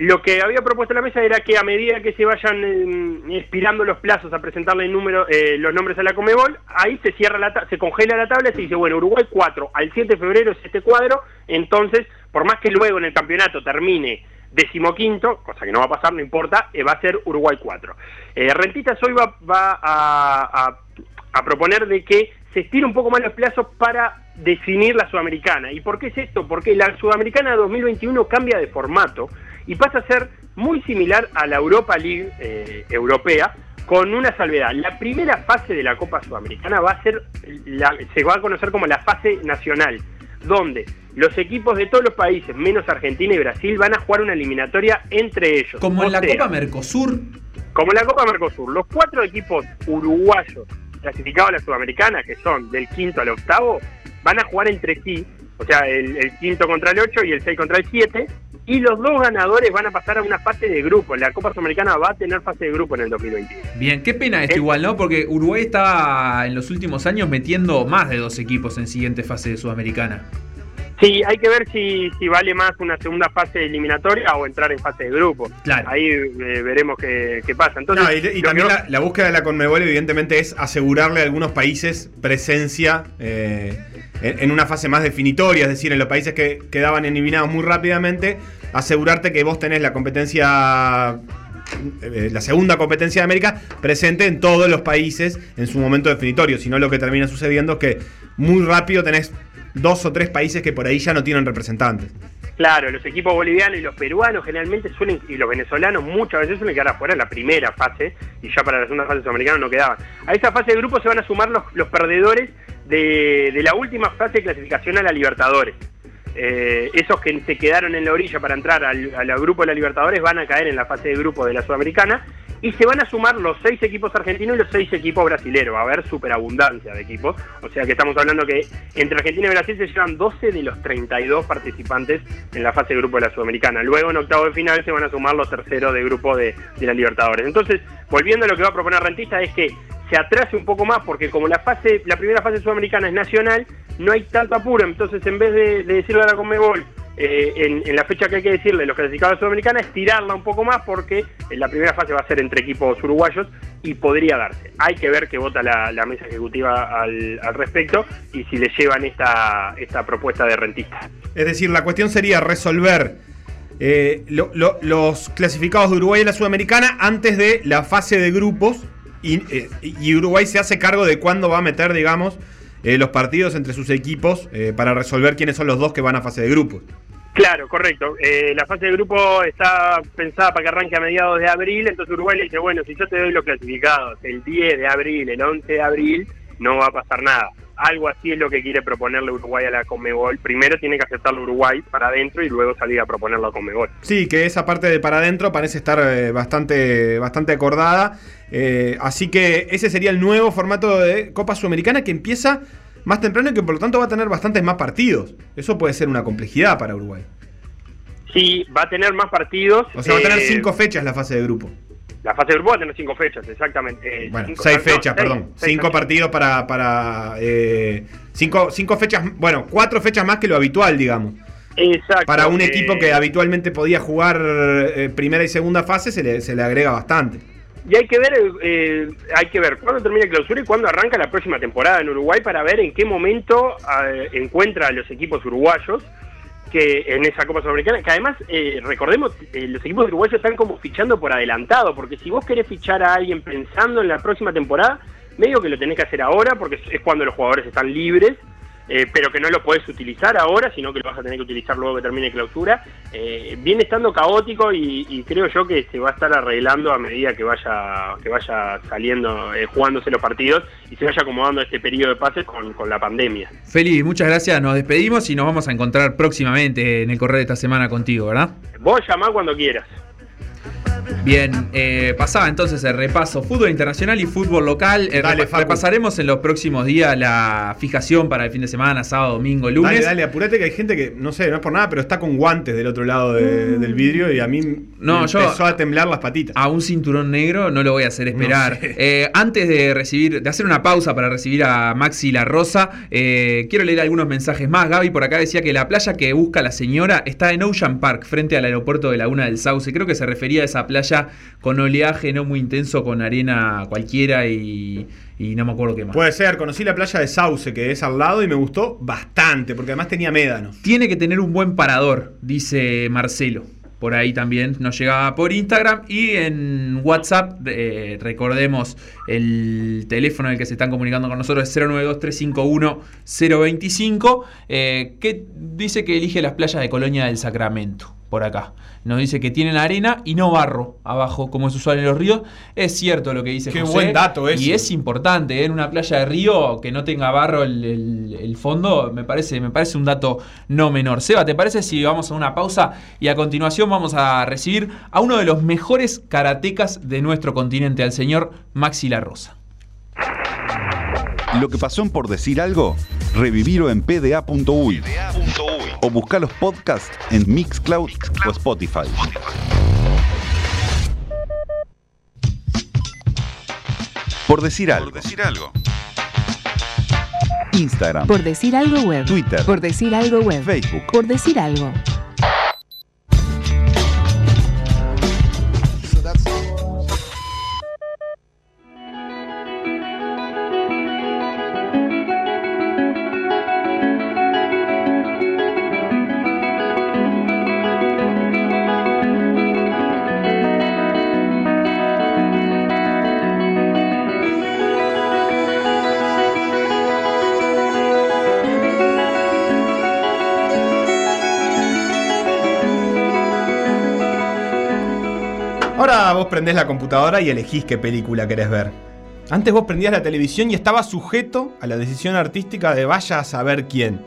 lo que había propuesto la mesa era que a medida que se vayan eh, expirando los plazos a presentarle el número, eh, los nombres a la Comebol, ahí se cierra la se congela la tabla y se dice, bueno, Uruguay 4, al 7 de febrero es este cuadro, entonces, por más que luego en el campeonato termine decimoquinto, cosa que no va a pasar, no importa, eh, va a ser Uruguay 4. Eh, Rentistas hoy va, va a, a- a proponer de que se estire un poco más los plazos para definir la sudamericana. ¿Y por qué es esto? Porque la sudamericana 2021 cambia de formato y pasa a ser muy similar a la Europa League eh, europea, con una salvedad. La primera fase de la Copa Sudamericana va a ser, la- se va a conocer como la fase nacional, donde los equipos de todos los países, menos Argentina y Brasil, van a jugar una eliminatoria entre ellos. Como O en la sea, Copa Mercosur, como en la Copa Mercosur, los cuatro equipos uruguayos clasificados a la Sudamericana, que son del quinto al octavo, van a jugar entre sí, o sea, el, quinto contra el ocho y el seis contra el siete, y los dos ganadores van a pasar a una fase de grupo. La Copa Sudamericana va a tener fase de grupo en el 2021. Bien, qué pena esto Eh. igual, ¿no? Porque Uruguay está en los últimos años metiendo más de dos equipos en siguiente fase de Sudamericana. Sí, hay que ver si, si vale más una segunda fase eliminatoria o entrar en fase de grupo. Claro. Ahí eh, veremos qué, qué pasa. Entonces, No, y, también que- la, la búsqueda de la Conmebol evidentemente es asegurarle a algunos países presencia eh, en, en una fase más definitoria, es decir, en los países que quedaban eliminados muy rápidamente, asegurarte que vos tenés la competencia, eh, la segunda competencia de América presente en todos los países en su momento definitorio, si no lo que termina sucediendo es que muy rápido tenés dos o tres países que por ahí ya no tienen representantes. Claro, los equipos bolivianos y los peruanos generalmente suelen, y los venezolanos muchas veces suelen quedar afuera en la primera fase, y ya para la segunda fase sudamericana no quedaban. A esa fase de grupo se van a sumar los, los perdedores de, de la última fase de clasificación a la Libertadores. Eh, esos que se quedaron en la orilla para entrar al, al grupo de la Libertadores van a caer en la fase de grupo de la Sudamericana y se van a sumar los seis equipos argentinos y los seis equipos brasileros. Va a haber superabundancia de equipos. O sea que estamos hablando que entre Argentina y Brasil se llevan 12 de los 32 participantes en la fase de grupo de la Sudamericana. Luego en octavo de final se van a sumar los terceros de grupo de, la Libertadores. Entonces, volviendo a lo que va a proponer Rentista, es que se atrase un poco más porque como la fase la primera fase sudamericana es nacional no hay tanto apuro entonces en vez de, de decirle a la Conmebol eh, en, la fecha que hay que decirle los clasificados a sudamericana estirarla un poco más porque en la primera fase va a ser entre equipos uruguayos y podría darse. Hay que ver qué vota la, mesa ejecutiva al, respecto y si le llevan esta esta propuesta de rentista. Es decir, la cuestión sería resolver eh, lo- lo- los clasificados de Uruguay en la Sudamericana antes de la fase de grupos eh, y Uruguay se hace cargo de cuándo va a meter, digamos, eh, los partidos entre sus equipos eh, para resolver quiénes son los dos que van a fase de grupos. Claro, correcto. Eh, la fase de grupo está pensada para que arranque a mediados de abril, entonces Uruguay le dice, bueno, si yo te doy los clasificados el 10 de abril, el 11 de abril, no va a pasar nada. Algo así es lo que quiere proponerle Uruguay a la Conmebol. Primero tiene que aceptarlo Uruguay para adentro y luego salir a proponerlo a Conmebol. Sí, que esa parte de para adentro parece estar eh, bastante, bastante acordada. Eh, así que ese sería el nuevo formato de Copa Sudamericana que empieza más temprano y que por lo tanto va a tener bastantes más partidos. Eso puede ser una complejidad para Uruguay. Sí, va a tener más partidos. O sea, va a tener eh, cinco fechas la fase de grupo. La fase de grupo va a tener cinco fechas, exactamente. Eh, Bueno, cinco- seis fechas, perdón. seis cinco partidos para. para eh, cinco, cinco fechas. Bueno, cuatro fechas más que lo habitual, digamos. Exacto. Para un eh, equipo que habitualmente podía jugar eh, primera y segunda fase, se le, se le agrega bastante. Y hay que ver, eh, hay que ver cuándo termina el clausura y cuándo arranca la próxima temporada en Uruguay para ver en qué momento eh, encuentra a los equipos uruguayos que en esa Copa Sudamericana, que además, eh, recordemos, eh, los equipos uruguayos están como fichando por adelantado, porque si vos querés fichar a alguien pensando en la próxima temporada, medio que lo tenés que hacer ahora, porque es cuando los jugadores están libres, eh, pero que no lo podés utilizar ahora, sino que lo vas a tener que utilizar luego que termine clausura. Eh, viene estando caótico y, y creo yo que se va a estar arreglando a medida que vaya que vaya saliendo, eh, jugándose los partidos y se vaya acomodando este periodo de pases con, con la pandemia. Feli, muchas gracias. Nos despedimos y nos vamos a encontrar próximamente en el correo de esta semana contigo, ¿verdad? Vos llamá cuando quieras. Bien, eh, pasaba entonces el repaso fútbol internacional y fútbol local. Eh, Dale, repa- Facu. repasaremos en los próximos días la fijación para el fin de semana, sábado, domingo, lunes. Dale, dale, apurate que hay gente que, no sé, no es por nada, pero está con guantes del otro lado de- del vidrio y a mí No, me yo- empezó a temblar las patitas. A un cinturón negro no lo voy a hacer esperar. No sé. Eh, antes de recibir, de hacer una pausa para recibir a Maxi La Rosa, quiero leer algunos mensajes más. Gaby por acá decía que la playa que busca la señora está en Ocean Park, frente al aeropuerto de Laguna del Sauce. Creo que se refería a esa playa con oleaje no muy intenso, con arena cualquiera y, y no me acuerdo qué más. Puede ser, conocí la playa de Sauce, que es al lado, y me gustó bastante, porque además tenía médanos. Tiene que tener un buen parador, dice Marcelo. Por ahí también nos llegaba por Instagram y en WhatsApp, eh, recordemos el teléfono en el que se están comunicando con nosotros es 092-351-025, eh, que dice que elige las playas de Colonia del Sacramento, por acá. Nos dice que tienen arena y no barro abajo, como es usual en los ríos. Es cierto lo que dice Qué José, buen dato ese. Y es importante, ¿eh? en una playa de río que no tenga barro el, el- el fondo, me parece, me parece un dato no menor. Seba, ¿te parece si vamos a una pausa y a continuación vamos a recibir a uno de los mejores karatecas de nuestro continente, al señor Maxi La Rosa? Lo que pasó en por decir algo, revivirlo en pda.uy o buscar los podcasts en Mixcloud o Spotify. Por decir algo. Instagram, Por decir algo web. Twitter, Por decir algo web. Facebook. Por decir algo. Vos prendés la computadora y elegís qué película querés ver. Antes vos prendías la televisión y estabas sujeto a la decisión artística de vaya a saber quién.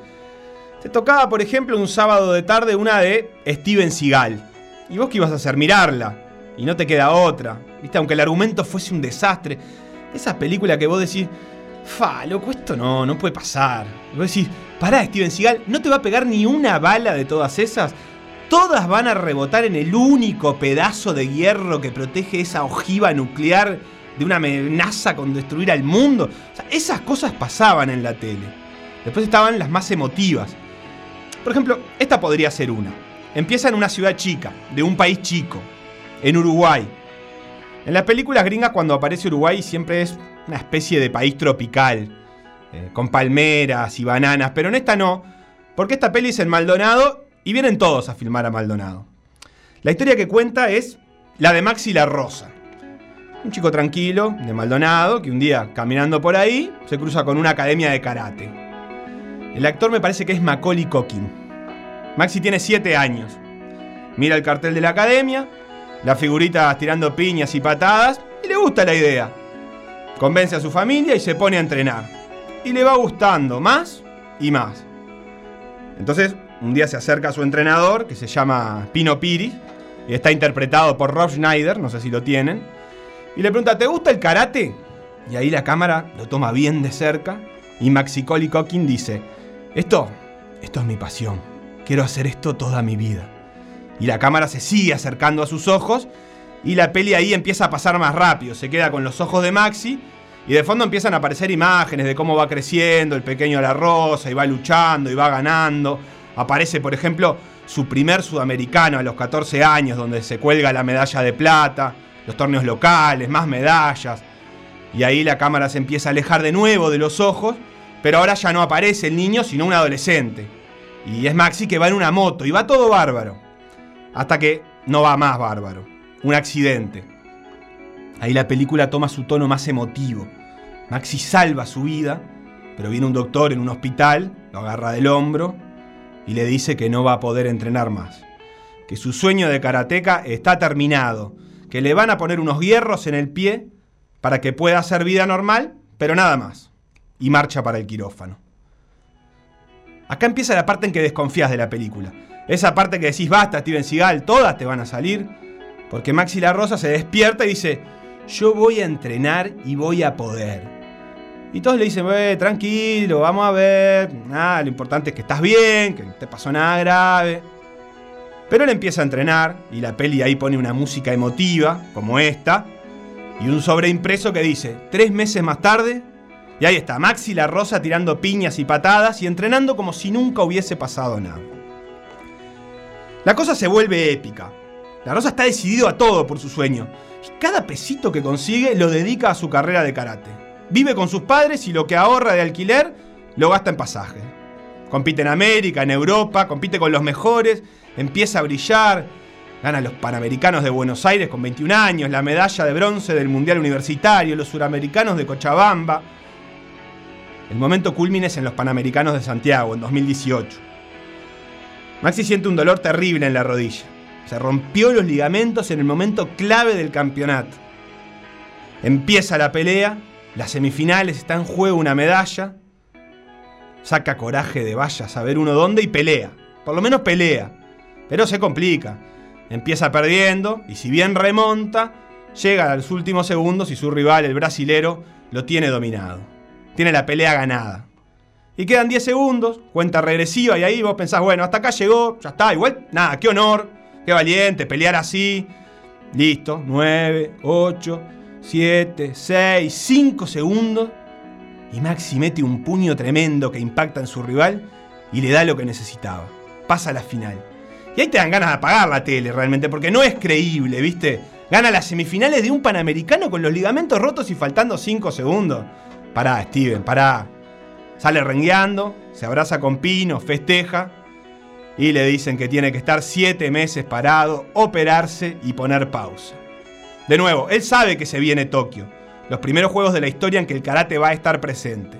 Te tocaba, por ejemplo, un sábado de tarde una de Steven Seagal. ¿Y vos qué ibas a hacer? Mirarla. Y no te queda otra. ¿Viste? Aunque el argumento fuese un desastre. Esa película que vos decís, fa, loco, esto no, no puede pasar. Y vos decís, pará, Steven Seagal, ¿no te va a pegar ni una bala de todas esas? Todas van a rebotar en el único pedazo de hierro que protege esa ojiva nuclear de una amenaza con destruir al mundo. O sea, esas cosas pasaban en la tele. Después estaban las más emotivas. Por ejemplo, esta podría ser una. Empieza en una ciudad chica, de un país chico, en Uruguay. En las películas gringas cuando aparece Uruguay siempre es una especie de país tropical, eh, con palmeras y bananas, pero en esta no, porque esta peli es en Maldonado y vienen todos a filmar a Maldonado. La historia que cuenta es la de Maxi La Rosa. Un chico tranquilo, de Maldonado, que un día, caminando por ahí, se cruza con una academia de karate. El actor me parece que es Macaulay Culkin. Maxi tiene 7 años. Mira el cartel de la academia, las figuritas tirando piñas y patadas, y le gusta la idea. Convence a su familia y se pone a entrenar. Y le va gustando más y más. Entonces, un día se acerca a su entrenador, que se llama Pino Piri, y está interpretado por Rob Schneider, no sé si lo tienen, y le pregunta, ¿te gusta el karate? Y ahí la cámara lo toma bien de cerca, y Maxi Coley Culkin dice, esto, esto es mi pasión, quiero hacer esto toda mi vida. Y la cámara se sigue acercando a sus ojos, y la peli ahí empieza a pasar más rápido, se queda con los ojos de Maxi, y de fondo empiezan a aparecer imágenes de cómo va creciendo el pequeño La Rosa, y va luchando, y va ganando. Aparece, por ejemplo, su primer sudamericano a los 14 años, donde se cuelga la medalla de plata, los torneos locales, más medallas. Y ahí la cámara se empieza a alejar de nuevo de los ojos, pero ahora ya no aparece el niño, sino un adolescente. Y es Maxi que va en una moto, y va todo bárbaro. Hasta que no va más bárbaro. Un accidente. Ahí la película toma su tono más emotivo. Maxi salva su vida, pero viene un doctor en un hospital, lo agarra del hombro y le dice que no va a poder entrenar más. Que su sueño de karateca está terminado, que le van a poner unos hierros en el pie para que pueda hacer vida normal, pero nada más. Y marcha para el quirófano. Acá empieza la parte en que desconfías de la película. Esa parte que decís, basta, Steven Seagal, todas te van a salir. Porque Maxi La Rosa se despierta y dice, yo voy a entrenar y voy a poder. Y todos le dicen, "Eh, tranquilo, vamos a ver. Ah, lo importante es que estás bien, que no te pasó nada grave. Pero él empieza a entrenar y la peli ahí pone una música emotiva, como esta, y un sobreimpreso que dice, tres meses más tarde, y ahí está, Maxi La Rosa tirando piñas y patadas y entrenando como si nunca hubiese pasado nada. La cosa se vuelve épica. La Rosa está decidido a todo por su sueño. Y cada pesito que consigue lo dedica a su carrera de karate. Vive con sus padres y lo que ahorra de alquiler lo gasta en pasaje. Compite en América, en Europa, compite con los mejores, empieza a brillar, gana los Panamericanos de Buenos Aires con 21 años, la medalla de bronce del Mundial Universitario, los Suramericanos de Cochabamba. El momento culmine es en los Panamericanos de Santiago en 2018. Maxi siente un dolor terrible en la rodilla. Se rompió los ligamentos en el momento clave del campeonato. Empieza la pelea, las semifinales, está en juego una medalla. Saca coraje de vaya a saber uno dónde y pelea. Por lo menos pelea. Pero se complica. Empieza perdiendo y si bien remonta, llega a los últimos segundos y su rival, el brasilero, lo tiene dominado. Tiene la pelea ganada. Y quedan 10 segundos, cuenta regresiva, y ahí vos pensás, bueno, hasta acá llegó, ya está, igual, nada, qué honor, qué valiente, pelear así. Listo, 9, 8, 7, 6, 5 segundos. Y Maxi mete un puño tremendo que impacta en su rival y le da lo que necesitaba. Pasa a la final. Y ahí te dan ganas de apagar la tele realmente, porque no es creíble, ¿viste? Gana las semifinales de un Panamericano con los ligamentos rotos y faltando 5 segundos. Pará, Steven, pará. Sale rengueando, se abraza con Pino, festeja y le dicen que tiene que estar 7 meses parado, operarse y poner pausa. De nuevo, él sabe que se viene Tokio, los primeros juegos de la historia en que el karate va a estar presente.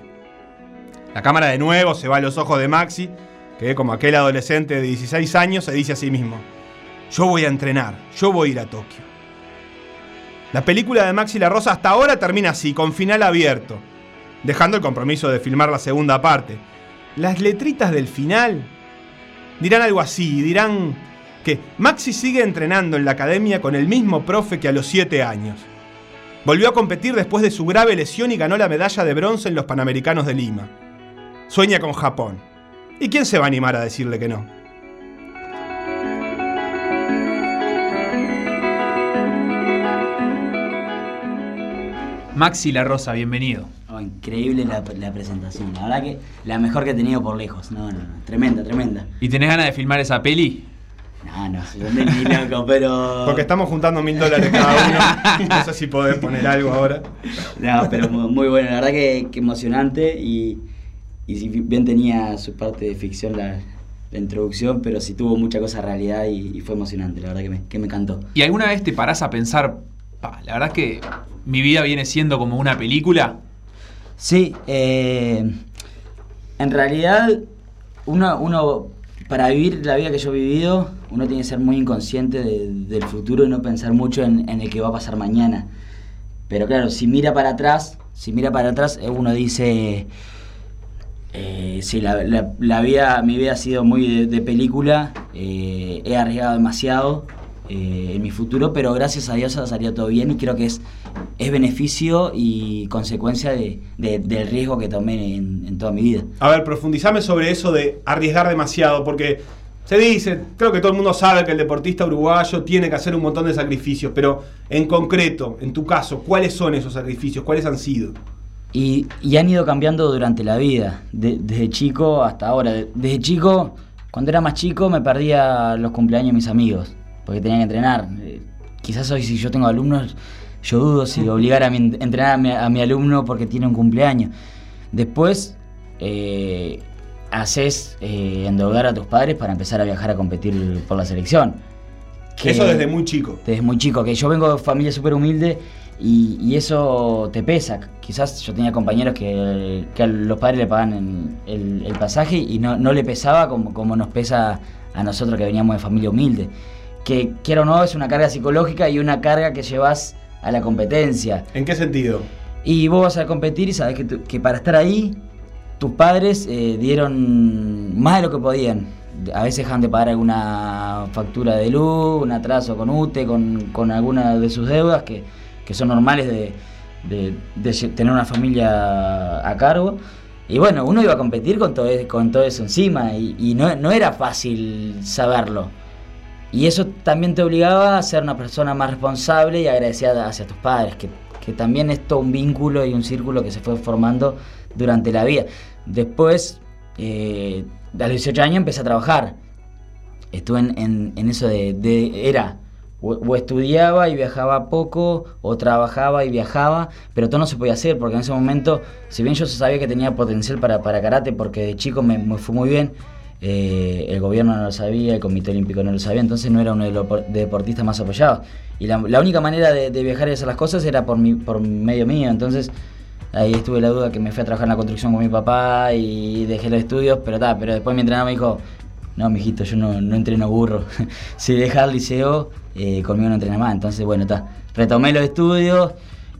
La cámara de nuevo se va a los ojos de Maxi, que como aquel adolescente de 16 años se dice a sí mismo, yo voy a entrenar, yo voy a ir a Tokio. La película de Maxi La Rosa hasta ahora termina así, con final abierto, dejando el compromiso de filmar la segunda parte. Las letritas del final dirán algo así, dirán que Maxi sigue entrenando en la academia con el mismo profe que a los 7 años. Volvió a competir después de su grave lesión y ganó la medalla de bronce en los Panamericanos de Lima. Sueña con Japón. ¿Y quién se va a animar a decirle que no? Maxi La Rosa, bienvenido. Oh, increíble la, la presentación. La verdad que la mejor que he tenido por lejos. No, no, no. Tremenda, tremenda. ¿Y tenés ganas de filmar esa peli? No, no, yo ni ni loco, pero. Porque estamos juntando mil dólares cada uno. No sé si podés poner algo ahora. No, pero muy, muy bueno. La verdad que, que emocionante y, y si bien tenía su parte de ficción la, la introducción, pero sí tuvo mucha cosa de realidad y, y fue emocionante. La verdad que me, que me encantó. ¿Y alguna vez te parás a pensar, pa, la verdad es que mi vida viene siendo como una película? Sí, eh, en realidad uno, uno, para vivir la vida que yo he vivido, uno tiene que ser muy inconsciente de- del futuro y no pensar mucho en, el que va a pasar mañana. Pero claro, si mira para atrás, si mira para atrás, eh, uno dice, eh, sí, la, vida, mi vida ha sido muy de, película, eh, he arriesgado demasiado eh, en mi futuro, pero gracias a Dios ha todo bien y creo que es, es beneficio y consecuencia de- del riesgo que tomé en, en toda mi vida. A ver, profundizame sobre eso de arriesgar demasiado, porque se dice, creo que todo el mundo sabe que el deportista uruguayo tiene que hacer un montón de sacrificios, pero en concreto, en tu caso, ¿cuáles son esos sacrificios? ¿Cuáles han sido? Y, y han ido cambiando durante la vida, de- desde chico hasta ahora. De- Desde chico, cuando era más chico, me perdía los cumpleaños de mis amigos, porque tenía que entrenar. Eh, quizás hoy si yo tengo alumnos, yo dudo si obligar a mi, entrenar a mi, a mi alumno porque tiene un cumpleaños. Después, eh, haces eh, endeudar a tus padres para empezar a viajar a competir por la selección. Que- Eso desde muy chico. desde muy chico, que yo vengo de familia súper humilde y, y eso te pesa. Quizás yo tenía compañeros que, que a los padres le pagan el, el- pasaje y no, no le pesaba como, como nos pesa a nosotros que veníamos de familia humilde. Que quiero o no, es una carga psicológica y una carga que llevas a la competencia. ¿En qué sentido? Y vos vas a competir y sabes que, que para estar ahí, tus padres eh, dieron más de lo que podían. A veces dejan de pagar alguna factura de luz, un atraso con UTE, con, con alguna de sus deudas que, que son normales de, tener una familia a cargo. Y bueno, uno iba a competir con todo, e- con todo eso encima y, y no, no era fácil saberlo. Y eso también te obligaba a ser una persona más responsable y agradecida hacia tus padres, que, que también es todo un vínculo y un círculo que se fue formando durante la vida. Después, eh, a los 18 años empecé a trabajar. Estuve en, eso de, era, o, estudiaba y viajaba poco, o trabajaba y viajaba, pero todo no se podía hacer, porque en ese momento, si bien yo sabía que tenía potencial para, para karate, porque de chico me, fue muy bien, eh, el gobierno no lo sabía, el Comité Olímpico no lo sabía, entonces no era uno de los por- deportistas más apoyados. Y la, única manera de, de viajar y hacer las cosas era por, mi, por medio mío, entonces ahí estuve la duda que me fui a trabajar en la construcción con mi papá y dejé los estudios, pero ta, pero después mi entrenador me dijo, no, mijito, yo no, no entreno burro. si dejas el liceo, eh, conmigo no entrenas más. Entonces, bueno, está. Retomé los estudios,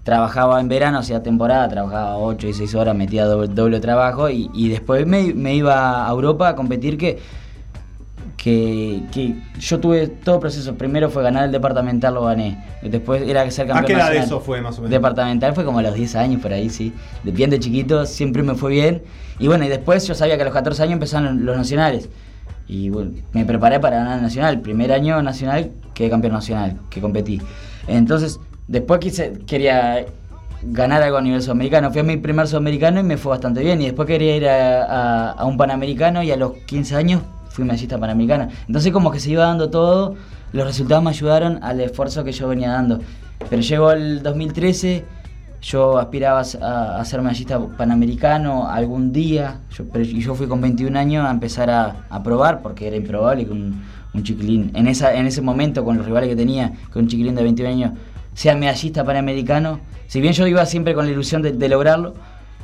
trabajaba en verano, hacía temporada, trabajaba 8 y 6 horas, metía doble, trabajo y, y después me, me iba a Europa a competir que, que, que yo tuve todo proceso. Primero fue ganar el departamental, lo gané. Después era ser campeón ¿A qué edad nacional. eso fue más o menos? Departamental fue como a los 10 años por ahí, sí. Bien de chiquito, siempre me fue bien. Y bueno, y después yo sabía que a los 14 años empezaron los nacionales. Y bueno, me preparé para ganar el nacional. Primer año nacional, quedé campeón nacional, que competí. Entonces, después quise, quería ganar algo a nivel sudamericano. Fui a mi primer sudamericano y me fue bastante bien. Y después quería ir a, a- a un panamericano y a los 15 años fui medallista panamericana. Entonces como que se iba dando todo, los resultados me ayudaron al esfuerzo que yo venía dando. Pero llegó el 2013, yo aspiraba a, a ser medallista panamericano algún día, yo, pero, y yo fui con 21 años a empezar a, a probar, porque era improbable que un, un chiquilín, en, esa, en ese momento con los rivales que tenía, que un chiquilín de 21 años sea medallista panamericano, si bien yo iba siempre con la ilusión de, de lograrlo,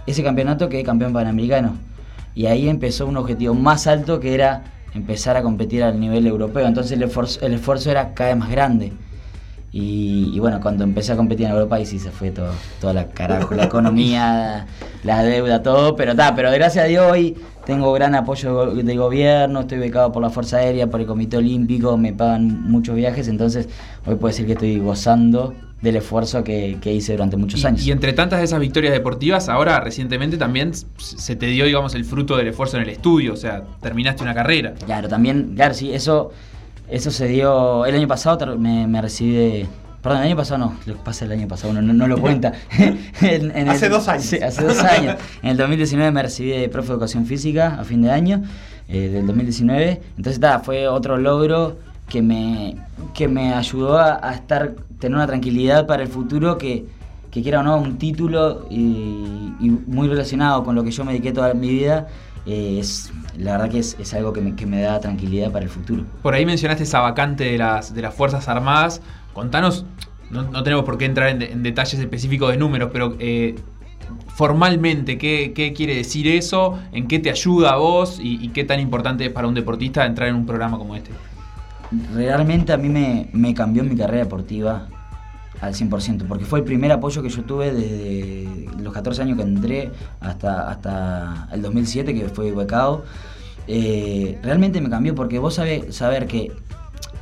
ese campeonato quedé campeón panamericano. Y ahí empezó un objetivo más alto que era empezar a competir al nivel europeo. Entonces el esfuerzo, el esfuerzo era cada vez más grande. Y, y bueno, cuando empecé a competir en Europa, ahí sí se fue todo, toda la carajo, la economía, la deuda, todo. Pero está, pero gracias a Dios hoy tengo gran apoyo del gobierno, estoy becado por la Fuerza Aérea, por el Comité Olímpico, me pagan muchos viajes, entonces hoy puedo decir que estoy gozando del esfuerzo que, que hice durante muchos Y, años. y entre tantas de esas victorias deportivas, ahora recientemente también s- se te dio, digamos, el fruto del esfuerzo en el estudio, o sea, terminaste una carrera. Claro, también, claro, sí, eso, eso se dio. El año pasado me, me recibí de. Perdón, el año pasado no, lo que pasa el año pasado, uno no, no lo cuenta. En- en Hace el- dos años. Sí, hace dos años. En el 2019 me recibí de profe de educación física a fin de año, eh, del 2019. Entonces, está, fue otro logro que me, que me ayudó a, estar, tener una tranquilidad para el futuro que, que quiera o no, un título y, muy relacionado con lo que yo me dediqué toda mi vida. eh, es, la verdad que es, es algo que me, que me da tranquilidad para el futuro. Por ahí mencionaste esa vacante de las, de las Fuerzas Armadas. Contanos, no, no tenemos por qué entrar en, de- en detalles específicos de números, pero eh, formalmente, ¿qué, qué quiere decir eso? ¿En qué te ayuda a vos? Y qué tan importante es para un deportista entrar en un programa como este? Realmente a mí me, me cambió mi carrera deportiva al 100%, porque fue el primer apoyo que yo tuve desde los 14 años que entré hasta, hasta el 2007, que fue becado. Eh, realmente me cambió porque vos sabés saber que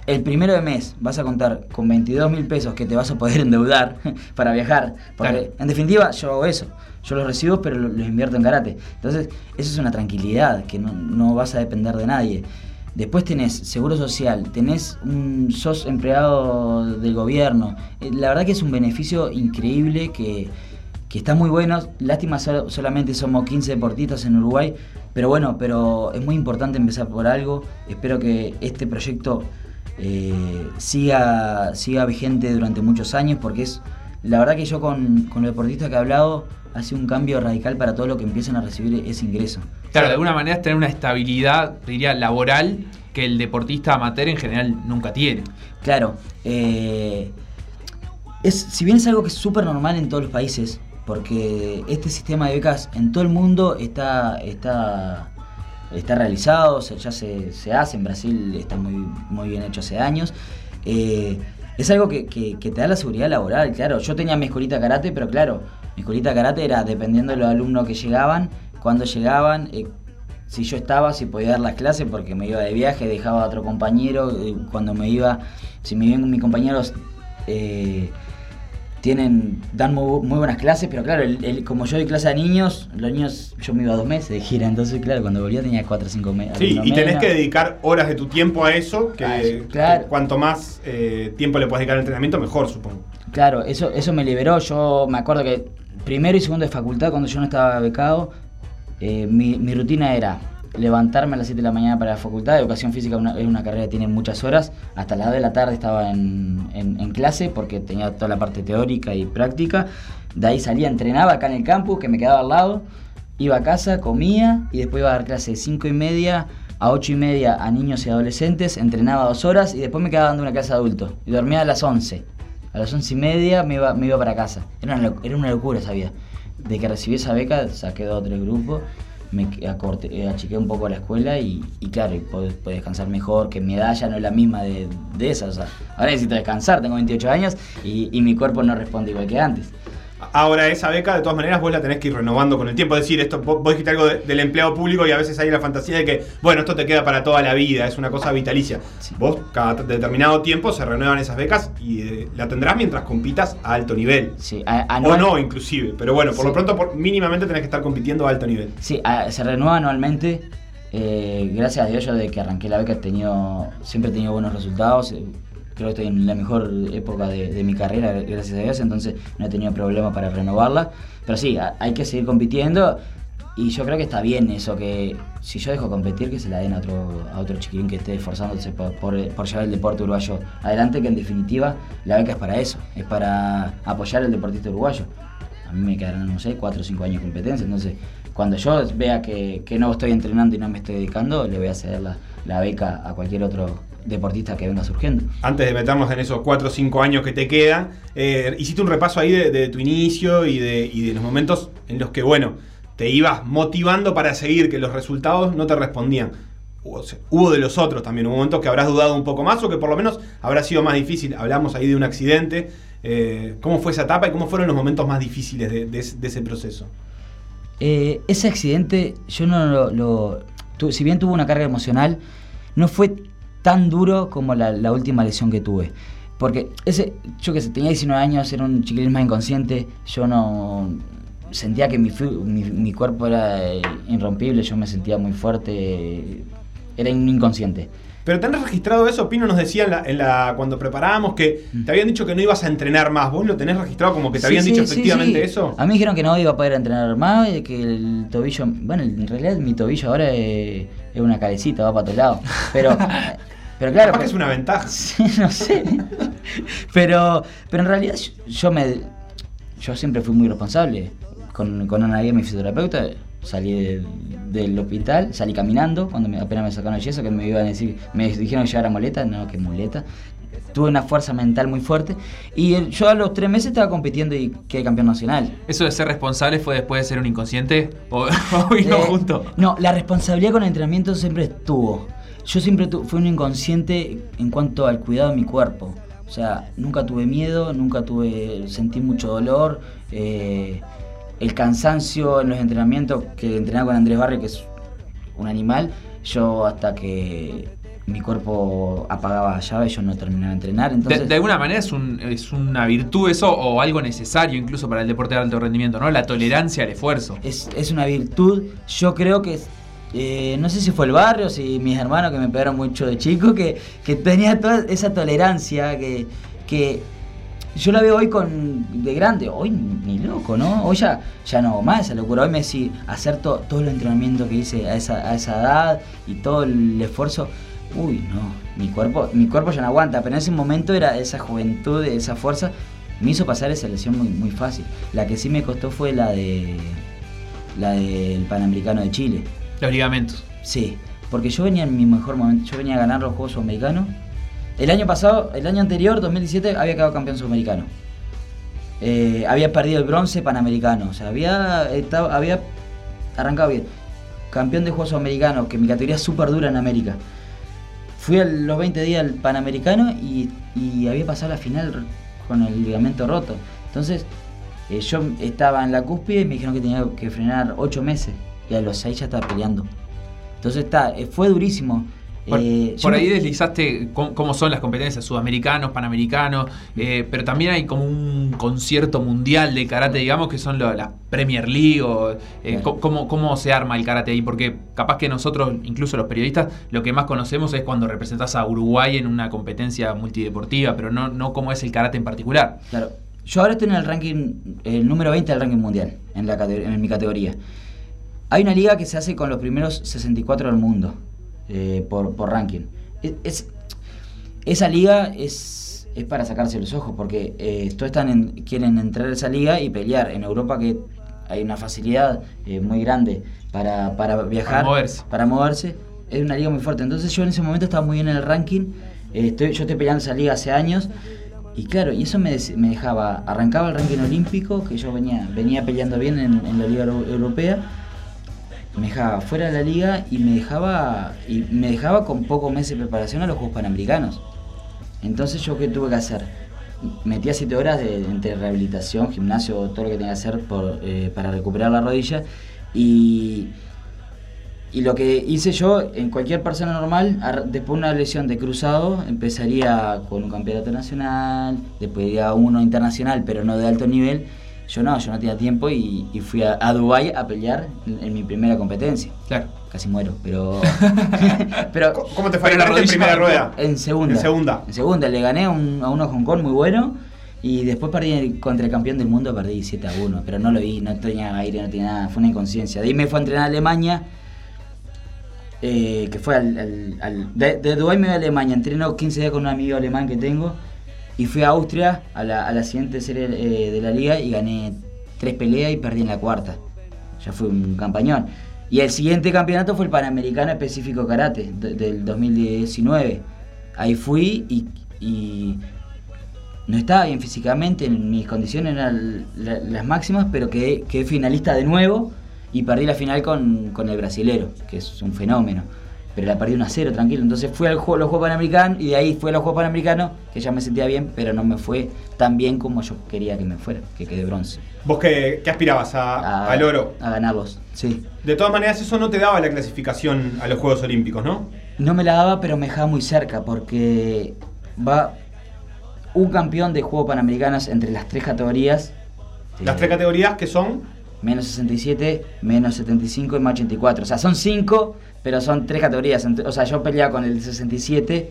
el primero de mes vas a contar con 22 mil pesos que te vas a poder endeudar para viajar. Porque Claro. en definitiva yo hago eso. Yo los recibo pero lo- los invierto en karate. Entonces eso es una tranquilidad que no, no vas a depender de nadie. Después tenés seguro social, tenés un sos empleado del gobierno. Eh, La verdad que es un beneficio increíble que, que está muy bueno. Lástima solamente somos 15 deportistas en Uruguay, pero bueno, pero es muy importante empezar por algo. Espero que este proyecto eh, siga, siga vigente durante muchos años porque es la verdad que yo con, con los deportistas que he hablado ha sido un cambio radical para todo lo que empiezan a recibir ese ingreso. Claro, de alguna manera es tener una estabilidad, diría, laboral que el deportista amateur en general nunca tiene. Claro, eh, es, si bien es algo que es súper normal en todos los países, porque este sistema de becas en todo el mundo está, está, está realizado, ya se, se hace, en Brasil está muy, muy bien hecho hace años. eh, es algo que, que- que te da la seguridad laboral, claro. Yo tenía mi escuelita de karate, pero claro, escuelita de karate era dependiendo de los alumnos que llegaban, cuando llegaban, eh, si yo estaba, si podía dar las clases porque me iba de viaje, dejaba a otro compañero, eh, cuando me iba, si me iban mis compañeros eh, tienen, dan muy, muy buenas clases, pero claro, el- el- como yo doy clase a niños, los niños, yo me iba dos meses de gira, entonces claro, cuando volvía tenía cuatro o cinco meses. Sí, y tenés que dedicar horas de tu tiempo a eso, que, Ah, sí, claro. que cuanto más eh, tiempo le puedes dedicar al entrenamiento, mejor, supongo. Claro, eso, eso me liberó. Yo me acuerdo que primero y segundo de facultad, cuando yo no estaba becado, eh, mi, rutina era levantarme a las 7 de la mañana para la facultad. Educación física una- es una carrera que tiene muchas horas. Hasta las 2 de la tarde estaba en clase porque tenía toda la parte teórica y práctica. De ahí salía, entrenaba acá en el campus, que me quedaba al lado. Iba a casa, comía y después iba a dar clase de 5 y media a 8 y media a niños y adolescentes. Entrenaba dos horas y después me quedaba dando una clase de adultos. Y dormía a las 11. A las once y media me iba, me iba para casa. Era una, era una locura esa vida. De que recibí esa beca, saqué dos o tres grupos, me acorté, eh, achiqué un poco la escuela y, claro, y puedo, descansar mejor, que mi edad no es la misma de, de esa. O sea, ahora necesito descansar, tengo 28 años y, y mi cuerpo no responde igual que antes. Ahora, esa beca, de todas maneras, vos la tenés que ir renovando con el tiempo. Es decir, esto, vos, dijiste algo de- del empleado público y a veces hay la fantasía de que, bueno, esto te queda para toda la vida, es una cosa vitalicia. Vos, cada determinado tiempo, se renuevan esas becas y eh, la tendrás mientras compitas a alto nivel. Sí, a- O no, inclusive. Pero bueno, por Sí. lo pronto, por- mínimamente tenés que estar compitiendo a alto nivel. Sí, a- se renueva anualmente. Eh, gracias a Dios, yo desde que arranqué la beca he tenido, siempre he tenido buenos resultados. Creo que estoy en la mejor época de, de mi carrera, gracias a Dios, entonces no he tenido problema para renovarla. Pero sí, hay que seguir compitiendo y yo creo que está bien eso, que si yo dejo competir, que se la den a otro, a otro chiquilín que esté esforzándose por, llevar el deporte uruguayo adelante, que en definitiva la beca es para eso, es para apoyar al deportista uruguayo. A mí me quedarán, no sé, 4 o 5 años de competencia, entonces cuando yo vea que, que no estoy entrenando y no me estoy dedicando, le voy a ceder la, la beca a cualquier otro deportista que venga surgiendo. Antes de meternos en esos 4 o 5 años que te quedan, eh, hiciste un repaso ahí de, de tu inicio y de, y de los momentos en los que, bueno, te ibas motivando para seguir, que los resultados no te respondían. Hubo, hubo de los otros también, hubo momentos que habrás dudado un poco más o que por lo menos habrá sido más difícil. Hablamos ahí de un accidente. Eh, ¿Cómo fue esa etapa y cómo fueron los momentos más difíciles de, de ese- de ese proceso? Eh, ese accidente, yo no lo, lo- tu- Si bien tuvo una carga emocional, no fue tan duro como la, la última lesión que tuve. Porque ese, yo que sé, tenía 19 años, era un chiquilín más inconsciente, yo no. Sentía que mi, mi, mi cuerpo era eh, irrompible, yo me sentía muy fuerte, era un inconsciente. Pero tenés registrado eso, Pino nos decía en la, en la- cuando preparábamos que te habían dicho que no ibas a entrenar más. ¿Vos lo tenés registrado como que te Sí, habían sí, dicho efectivamente sí. eso? A mí dijeron que no iba a poder entrenar más, y que el tobillo, bueno, en realidad mi tobillo ahora es, es una calecita, va para todos lados. Pero, pero claro. Capaz que es una ventaja. Sí, no sé. Pero, pero en realidad yo, yo me, yo siempre fui muy responsable. Con, con Ana Guía, mi fisioterapeuta, salí de- del hospital, salí caminando cuando me, apenas me sacaron el yeso, que me iban a decir, me dijeron que llevara muleta, no, que muleta. Tuve una fuerza mental muy fuerte y el- yo a los tres meses estaba compitiendo y quedé campeón nacional. ¿Eso de ser responsable fue después de ser un inconsciente? ¿O, o vino Eh, junto? No, la responsabilidad con el entrenamiento siempre estuvo. Yo siempre fui un inconsciente en cuanto al cuidado de mi cuerpo. O sea, nunca tuve miedo, nunca tuve, sentí mucho dolor. eh, el cansancio en los entrenamientos que entrenaba con Andrés Barrio, que es un animal, yo hasta que mi cuerpo apagaba la llave, yo no terminaba de entrenar. De, Entonces, de alguna manera es, un- es una virtud eso o algo necesario incluso para el deporte de alto rendimiento, ¿no? La tolerancia al esfuerzo. es, es una virtud. Yo creo que, eh, no sé si fue el barrio, si mis hermanos que me pegaron mucho de chico, que, que tenía toda esa tolerancia que, que yo la veo hoy con de grande. Hoy ni loco, ¿no? Hoy ya, ya no hago más esa locura. Hoy me decís hacer to- todo el entrenamiento que hice a esa, a esa edad y todo el esfuerzo. Uy, no, mi cuerpo, mi cuerpo ya no aguanta, pero en ese momento era esa juventud, esa fuerza, me hizo pasar esa lesión muy, muy fácil. La que sí me costó fue la de la del Panamericano de Chile. Los ligamentos. Sí, porque yo venía en mi mejor momento, yo venía a ganar los Juegos Sudamericanos. El año pasado, el año anterior, 2017, había quedado campeón sudamericano. Eh, había perdido el bronce panamericano, o sea, había, había arrancado bien. Campeón de Juegos Sudamericanos, que mi categoría es súper dura en América. Fui a los 20 días al Panamericano y, y había pasado la final con el ligamento roto. Entonces, eh, yo estaba en la cúspide y me dijeron que tenía que frenar 8 meses. Y a los 6 ya estaba peleando. Entonces está, eh, fue durísimo. Por, Eh, por ahí me- deslizaste cómo, son las competencias, sudamericanos, panamericanos, eh, pero también hay como un concierto mundial de karate, digamos, que son las Premier League, o, eh, cómo, cómo se arma el karate ahí, porque capaz que nosotros, incluso los periodistas, lo que más conocemos es cuando representás a Uruguay en una competencia multideportiva, pero no, no cómo es el karate en particular. Claro. Yo ahora estoy en el ranking, el número 20 del ranking mundial, en, la, en mi categoría. Hay una liga que se hace con los primeros 64 del mundo, eh, por, por ranking. Es, es- esa liga es, es para sacarse los ojos, porque eh, todos están en- quieren entrar a esa liga y pelear. En Europa que hay una facilidad eh, muy grande para, para viajar, moverse. para moverse, es una liga muy fuerte. Entonces yo en ese momento estaba muy bien en el ranking, eh, estoy, yo estoy peleando esa liga hace años. Y claro, y eso me, me dejaba, arrancaba el ranking olímpico, que yo venía, venía peleando bien en, en la liga Euro- europea, me dejaba fuera de la liga y me dejaba, y me dejaba con pocos meses de preparación a los Juegos Panamericanos. Entonces yo qué tuve que hacer? Metía siete horas entre rehabilitación, gimnasio, todo lo que tenía que hacer eh, para recuperar la rodilla y, y lo que hice yo, en cualquier persona normal, después de una lesión de cruzado, empezaría con un campeonato nacional, después iría a uno internacional, pero no de alto nivel. Yo no, yo no tenía tiempo y, y fui a, a Dubái a pelear en, en mi primera competencia. Claro. casi muero, pero. pero ¿Cómo te fue? ¿Ganaste en primera rueda? En segunda. En segunda. En segunda, le gané a, un- a uno Hong Kong muy bueno. Y después perdí el- contra el campeón del mundo, perdí 7 a 1. Pero no lo vi, no tenía aire, no tenía nada, fue una inconsciencia. De ahí me fue a entrenar a Alemania. eh, que fue al. al- al- de, de Dubái me voy a Alemania, entreno 15 días con un amigo alemán que tengo. Y fui a Austria a la, a la siguiente serie eh, de la liga y gané tres peleas y perdí en la cuarta. Ya fue un campañón. Y el siguiente campeonato fue el Panamericano Específico Karate de- del 2019. Ahí fui y, no estaba bien físicamente, en mis condiciones eran la- las máximas, pero quedé, quedé finalista de nuevo y perdí la final con, con el brasilero, que es un fenómeno. Pero la perdí 1 a 0, tranquilo. Entonces fui a los Juegos Panamericanos y de ahí fui a los Juegos Panamericanos, que ya me sentía bien, pero no me fue tan bien como yo quería que me fuera, que quedé bronce. ¿Vos qué, qué aspirabas? A- A- al oro. A ganarlos, sí. De todas maneras, eso no te daba la clasificación a los Juegos Olímpicos, ¿no? No me la daba, pero me dejaba muy cerca porque va un campeón de Juegos Panamericanos entre las tres categorías. Las eh, tres categorías que son. Menos 67, menos 75 y más 84. O sea, son cinco, pero son tres categorías. O sea, yo peleaba con el 67,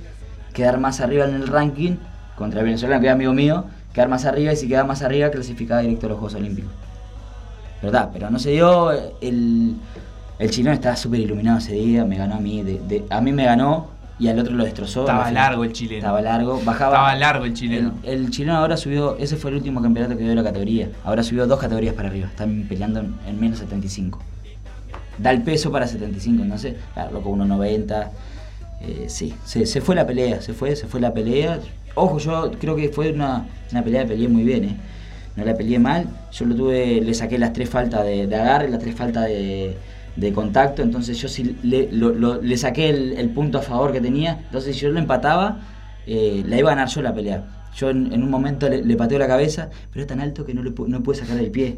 quedar más arriba en el ranking, contra el venezolano, que era amigo mío, quedar más arriba y si quedaba más arriba, clasificaba directo a los Juegos Olímpicos. ¿Verdad? Pero no se dio. El, el chileno estaba súper iluminado ese día, me ganó a mí. a mí me ganó y al otro lo destrozó. Estaba largo el chileno. Estaba largo, bajaba. Estaba largo el chileno. El, el chileno ahora subió, ese fue el último campeonato que dio la categoría. Ahora subió dos categorías para arriba, están peleando en, en menos 75. Da el peso para 75, entonces, claro, loco, 1.90. eh, sí, se, se fue la pelea, se fue, se fue la pelea. Ojo, yo creo que fue una, una pelea peleé muy bien, ¿eh? No la peleé mal. Yo lo tuve, le saqué las tres faltas de, de agarre, las tres faltas de, de contacto. Entonces yo sí le, lo- lo- le saqué el, el punto a favor que tenía. Entonces si yo lo empataba, eh, la iba a ganar yo la pelea. Yo en, en un momento le, le pateo la cabeza, pero es tan alto que no, le, no puede sacar el pie.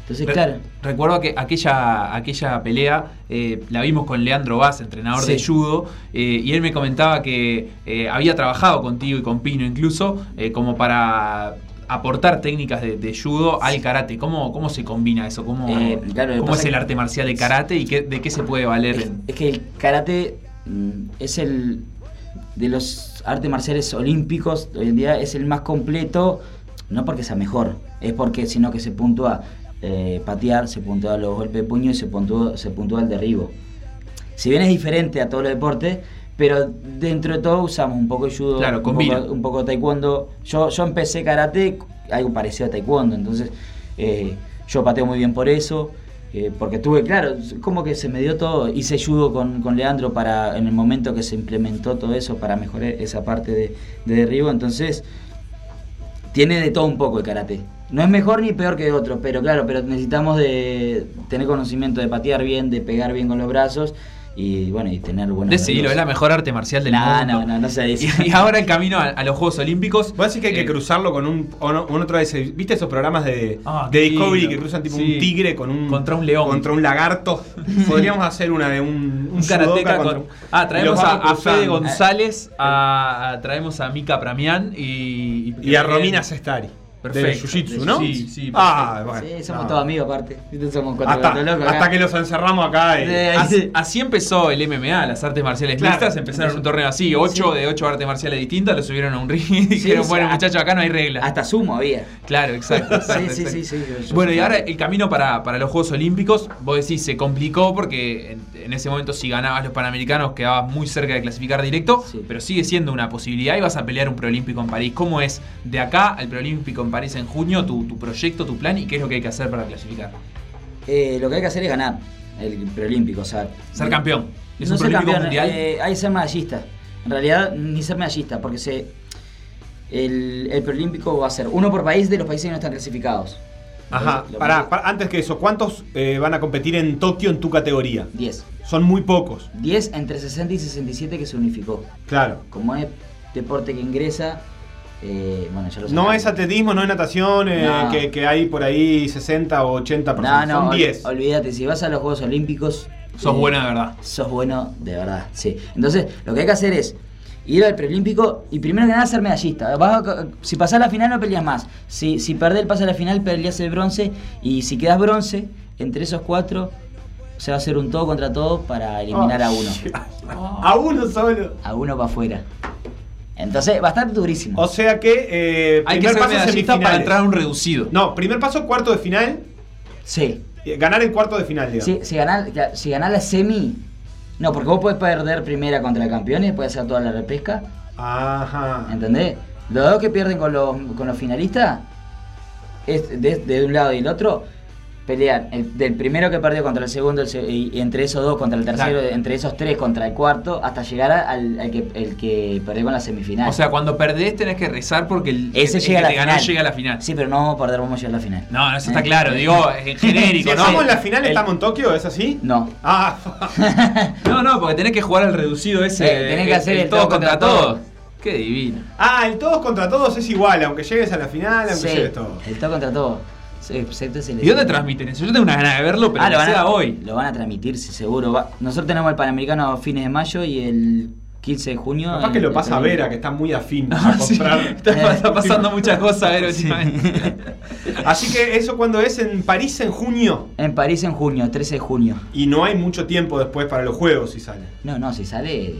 Entonces, Re- claro. Recuerdo que aquella, aquella pelea eh, la vimos con Leandro Vaz, entrenador de judo, eh, y él me comentaba que eh, había trabajado contigo y con Pino incluso, como para aportar técnicas de, de judo al karate. ¿Cómo, ¿Cómo se combina eso? ¿Cómo, Eh, claro, cómo es el arte marcial de karate y qué, de qué se puede valer? Es que el karate mm, es el de los artes marciales olímpicos hoy en día es el más completo, no porque sea mejor, es porque sino que se puntúa eh, patear, se puntúa los golpes de puño y se puntúa, se puntúa el derribo. Si bien es diferente a todos los deportes, pero dentro de todo usamos un poco de judo, Claro, un, poco, un poco taekwondo. Yo, yo empecé karate, algo parecido a taekwondo, entonces eh, yo pateo muy bien por eso. eh, porque tuve, claro, como que se me dio todo. Hice judo con, con Leandro para en el momento que se implementó todo eso para mejorar esa parte de, de derribo. Entonces, tiene de todo un poco el karate. No es mejor ni peor que otro, pero claro, pero necesitamos de tener conocimiento de patear bien, de pegar bien con los brazos y bueno, y tener buenos Decilo, es la mejor arte marcial del No, mundo. no, no, no se dice. Y, y ahora el camino a, a los Juegos Olímpicos. Vos decís que hay que eh, cruzarlo con un, o no- un otro de ese- ¿Viste esos programas de, Ah, de Discovery lindo. que cruzan tipo Sí. un tigre con un. Contra un león. Contra un lagarto. Podríamos hacer una de un. Un karateca judoka con. contra- Ah, traemos a, a Fede. González, a, a- traemos a Mika Pramián y. Y a Romina Sestari. Perfecto. De Jiu-Jitsu, ¿no? Sí, sí. Ah, bueno. Sí, somos no. todos amigos aparte. Somos cuatro Hasta, gatos locos acá. hasta que los encerramos acá. y- ahí Así, sí. así empezó el MMA, las artes marciales Claro. mixtas. Empezaron un torneo así, ocho de ocho artes marciales distintas, lo subieron a un ring y dijeron, bueno, muchachos, acá no hay reglas. Hasta sumo había. Claro, exacto. Sí, exacto, sí, sí, sí. yo- yo Bueno, y ahora el camino para, para los Juegos Olímpicos, vos decís, se complicó porque en, ese momento si ganabas los Panamericanos quedabas muy cerca de clasificar directo, Sí. pero sigue siendo una posibilidad y vas a pelear un preolímpico en París. ¿Cómo es de acá al preolímpico en París en junio tu, tu proyecto, tu plan y qué es lo que hay que hacer para clasificar? Eh, lo que hay que hacer es ganar el preolímpico, o sea. Ser campeón. Es no un ser preolímpico campeón, mundial. eh, hay que ser medallista. En realidad, ni ser medallista, porque se, el, el preolímpico va a ser uno por país de los países que no están clasificados. Ajá, pará, pará, antes que eso, ¿cuántos eh, van a competir en Tokio en tu categoría? 10. Son muy pocos, 10 entre 60 y 67 que se unificó. claro. Como es deporte que ingresa, eh, bueno, ya lo No es atletismo, no es natación, eh, No. que, que hay por ahí 60 o 80 No, personas. no, Son ol- 10. olvídate, si vas a los Juegos Olímpicos... Sos eh, bueno de verdad. Sos bueno de verdad, sí. Entonces, lo que hay que hacer es ir al preolímpico y primero que nada ser medallista. Vas a- si pasás la final no peleas más. Si, si perdés el pase a la final, peleas el bronce. Y si quedas bronce, entre esos cuatro, se va a hacer un todo contra todo para eliminar a uno. A uno solo. A uno para afuera. Entonces va a estar durísimo. O sea que eh, Hay que primer ser paso semifinales. para entrar a un reducido. No, primer paso cuarto de final. Sí. eh, Ganar el cuarto de final, digamos. Sí, si ganás si ganás la semi. No, porque vos podés perder primera contra el campeón y después hacer toda la repesca. Ajá. ¿Entendés? Los dos que pierden con los, con los finalistas, es de, de un lado y el otro, pelean el- del primero que perdió contra el segundo el se- y, y entre esos dos contra el tercero, Claro. entre esos tres contra el cuarto, hasta llegar al, al que, el que perdió con la semifinal. O sea, cuando perdés tenés que rezar porque el, ese el llega a que ganó final. llega a la final. Sí, pero no vamos a perder, vamos a llegar a la final. No, no, eso está ¿Eh? claro. Digo, en genérico, Si ¿no? estamos en la final, El- estamos en Tokio, ¿es así? No. Ah, No, no, porque tenés que jugar al reducido ese. Eh, tenés que hacer el todo todo contra contra todos. todos. Qué divino. ah, el todos contra todos es igual, aunque llegues a la final, aunque Sí, llegues todo. el todo contra todo. Excepto ¿Y dónde transmiten eso? Yo tengo una ganas de verlo, pero Ah, lo van, sea a, hoy. lo van a transmitir, sí, seguro. Va- Nosotros tenemos el Panamericano a fines de mayo y el 15 de junio. Capaz que lo pasa a. Vera, que está muy afín Ah, a sí. comprar. Está, está pasando muchas cosas, a ver, últimamente. Así que eso cuando es en París en junio. En París en junio, 13 de junio. Y no hay mucho tiempo después para los juegos si sale. No, no, si sale.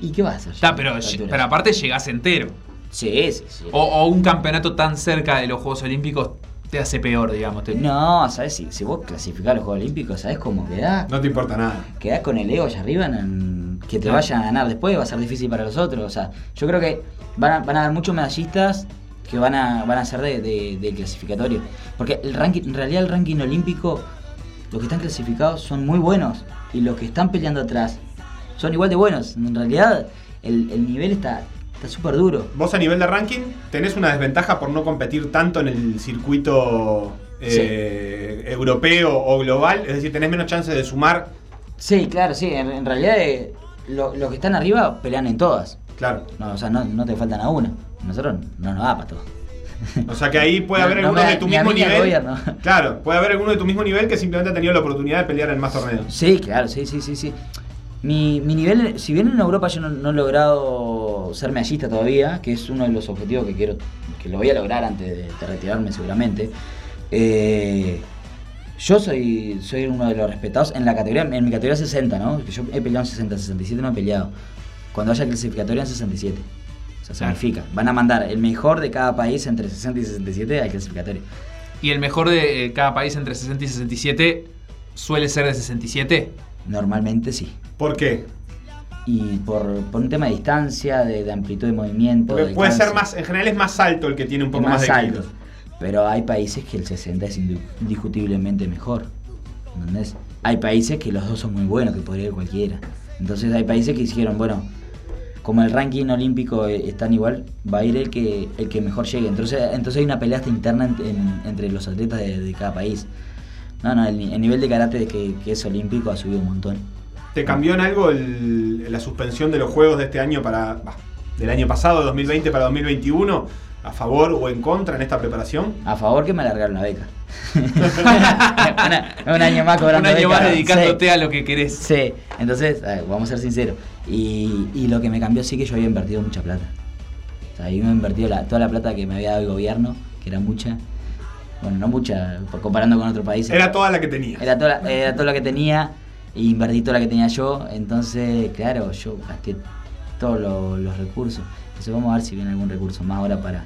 ¿Y qué vas a hacer? Está, pero, pero aparte llegás entero. Sí, sí, sí. O, o un campeonato tan cerca de los Juegos Olímpicos te hace peor, digamos. te- No, ¿sabes? Si, si vos clasificás los Juegos Olímpicos, ¿sabes cómo quedás? No te importa nada. Quedás con el ego allá arriba, en- que te Claro. vayan a ganar después va a ser difícil para los otros. O sea, yo creo que van a, van a haber muchos medallistas que van a, van a ser de, de- de clasificatorio. Porque el ranking, en realidad el ranking olímpico, los que están clasificados son muy buenos. Y los que están peleando atrás son igual de buenos. En realidad el, el nivel está está súper duro. Vos a nivel de ranking tenés una desventaja por no competir tanto en el circuito eh, europeo o global. Es decir, tenés menos chances de sumar. Sí, claro, sí. En, en realidad eh, lo- los que están arriba pelean en todas. Claro. No, o sea, no, no te faltan a una. Nosotros no nos da para todo. O sea que ahí puede haber no algunos de tu mismo nivel. Claro, puede haber alguno de tu mismo nivel que simplemente ha tenido la oportunidad de pelear en más torneos. Sí, claro, sí, sí, sí, sí. Mi, mi nivel, si bien en Europa yo no, no he logrado ser medallista todavía, que es uno de los objetivos que quiero, que lo voy a lograr antes de, de retirarme seguramente, eh, yo soy, soy uno de los respetados en la categoría, en mi categoría 60, ¿no? Que Yo he peleado en 60, 67 no he peleado. Cuando haya clasificatoria en 67. O sea, Claro. significa. Van a mandar el mejor de cada país entre 60 y 67 al clasificatorio. Y el mejor de eh, cada país entre 60 y 67 suele ser de 67. Normalmente sí. ¿Por qué? Y por, por un tema de distancia, de, de amplitud de movimiento. De puede ser más, en general es más alto el que tiene un poco más, de alto. kilos. Pero hay países que el 60 es indiscutiblemente mejor. ¿Entendés? Hay países que los dos son muy buenos, que podría ir cualquiera. Entonces hay países que dijeron, bueno, como el ranking olímpico eh, están igual, va a ir el que, el que mejor llegue. Entonces, entonces hay una pelea hasta interna en- en- entre los atletas de, de cada país. No, no, el, el nivel de karate que, que es olímpico ha subido un montón. ¿Te cambió en algo el- la suspensión de los juegos de este año para. bah, del año pasado, 2020 para 2021? ¿A favor o en contra en esta preparación? A favor que me alargaron la beca. Una- un año más cobrando Un año beca. más dedicándote Sí. a lo que querés. Sí, entonces, a ver, vamos a ser sinceros. Y, y lo que me cambió sí que yo había invertido mucha plata. O sea, yo me he invertido la- toda la plata que me había dado el gobierno, que era mucha. Bueno, no mucha, comparando con otros países. Era toda la que tenía. Era toda, la- era toda la que tenía y invertí toda la que tenía yo. Entonces, claro, yo gasté todos lo- los recursos. Entonces vamos a ver si viene algún recurso más ahora para,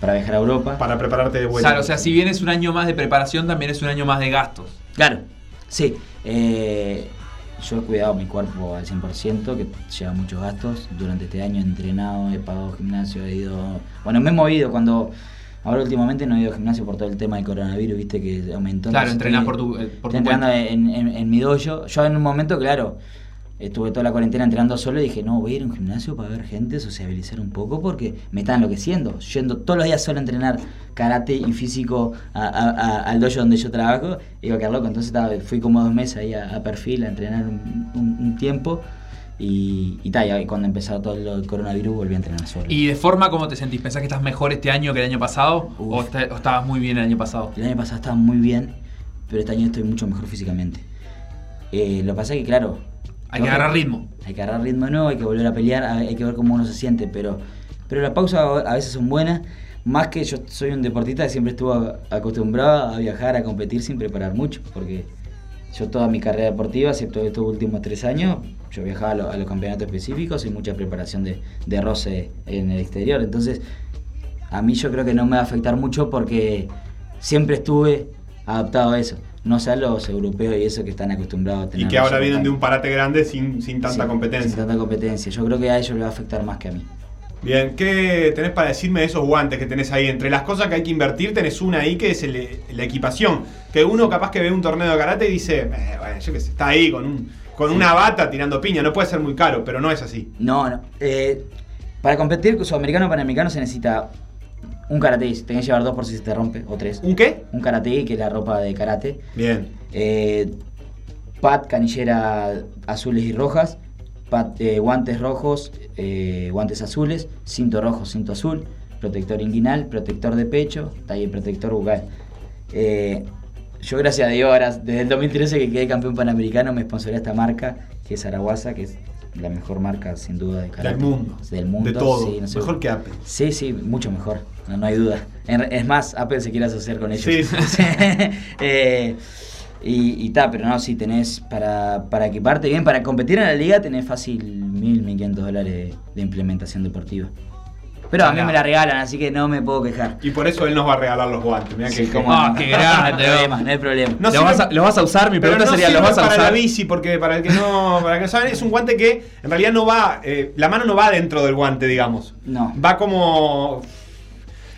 para viajar a Europa. Para prepararte de vuelta. Claro, o sea, si bien es un año más de preparación, también es un año más de gastos. Claro, sí. eh, yo he cuidado mi cuerpo al 100%, que lleva muchos gastos. Durante este año he entrenado, he pagado gimnasio, he ido... Bueno, me he movido cuando... Ahora últimamente no he ido al gimnasio por todo el tema del coronavirus, viste que aumentó. Claro, estoy- por tu, eh, por tu entrenando en, en- en mi dojo. Yo en un momento, claro, estuve toda la cuarentena entrenando solo y dije, no, voy a ir a un gimnasio para ver gente, sociabilizar un poco, porque me está enloqueciendo. Yendo todos los días solo a entrenar karate y físico a- a- a- al dojo donde yo trabajo, iba a quedar loco. Entonces estaba- fui como dos meses ahí a, a perfil a entrenar un, un- un tiempo. Y, y, ta, y cuando empezó todo el coronavirus volví a entrenar solo. ¿Y de forma cómo te sentís? ¿Pensás que estás mejor este año que el año pasado? ¿O, Uf. está- o estabas muy bien el año pasado? El año pasado estaba muy bien, pero este año estoy mucho mejor físicamente. Eh, lo que pasa es que, claro. Hay que agarrar ritmo. Hay que agarrar ritmo nuevo, hay que volver a pelear, hay que ver cómo uno se siente, pero, pero las pausas a veces son buenas. Más que yo soy un deportista que siempre estuvo acostumbrado a viajar, a competir sin preparar mucho, porque Yo toda mi carrera deportiva, excepto estos últimos tres años, yo viajaba a, lo- a los campeonatos específicos y mucha preparación de, de roce en el exterior. Entonces, a mí yo creo que no me va a afectar mucho porque siempre estuve adaptado a eso. No sé a los europeos y eso que están acostumbrados a tener. Y que ahora vienen de un parate grande sin, sin tanta Sí, competencia. Sin tanta competencia. Yo creo que a ellos les va a afectar más que a mí. Bien, ¿qué tenés para decirme de esos guantes que tenés ahí? Entre las cosas que hay que invertir, tenés una ahí que es el- la equipación. Que uno capaz que ve un torneo de karate y dice, "Eh, bueno, yo qué sé, está ahí con, un, con una bata tirando piña. No puede ser muy caro, pero no es así. No, no. Eh, para competir con sudamericano o panamericano se necesita un karate. Tenés que llevar dos por si se te rompe, o tres. ¿Un qué? Un karate, que es la ropa de karate. Bien. Eh, pat, canillera azules y rojas. Pat, eh, guantes rojos, eh, guantes azules. Cinto rojo, cinto azul. Protector inguinal, protector de pecho, taller protector bucal. Yo, gracias a Dios, ahora, desde el 2013 que quedé campeón panamericano, me sponsoré esta marca, que es Araguasa, que es la mejor marca, sin duda, de karate. Del mundo. Del mundo. De todo. sí, no sé. Mejor que Apple. Sí, sí, mucho mejor, no, no hay duda. En- es más, Apple se quiere asociar con ellos. Sí, sí, Eh, y, y ta, pero no, si tenés para, para equiparte bien, para competir en la liga tenés fácil mil, mil quinientos dólares de, de implementación deportiva. Pero a mí me la regalan, así que no me puedo quejar. Y por eso él nos va a regalar los guantes. Mirá Sí, que, cómo Ah, no. qué No hay grande, problema, no hay problema. No ¿Los, sirve- vas a, los vas a usar? Mi Pero pregunta no sería, ¿los vas a para usar? la bici, porque para el que no, para el que no saben, es un guante que en realidad no va, eh, la mano no va dentro del guante, digamos. No. Va como,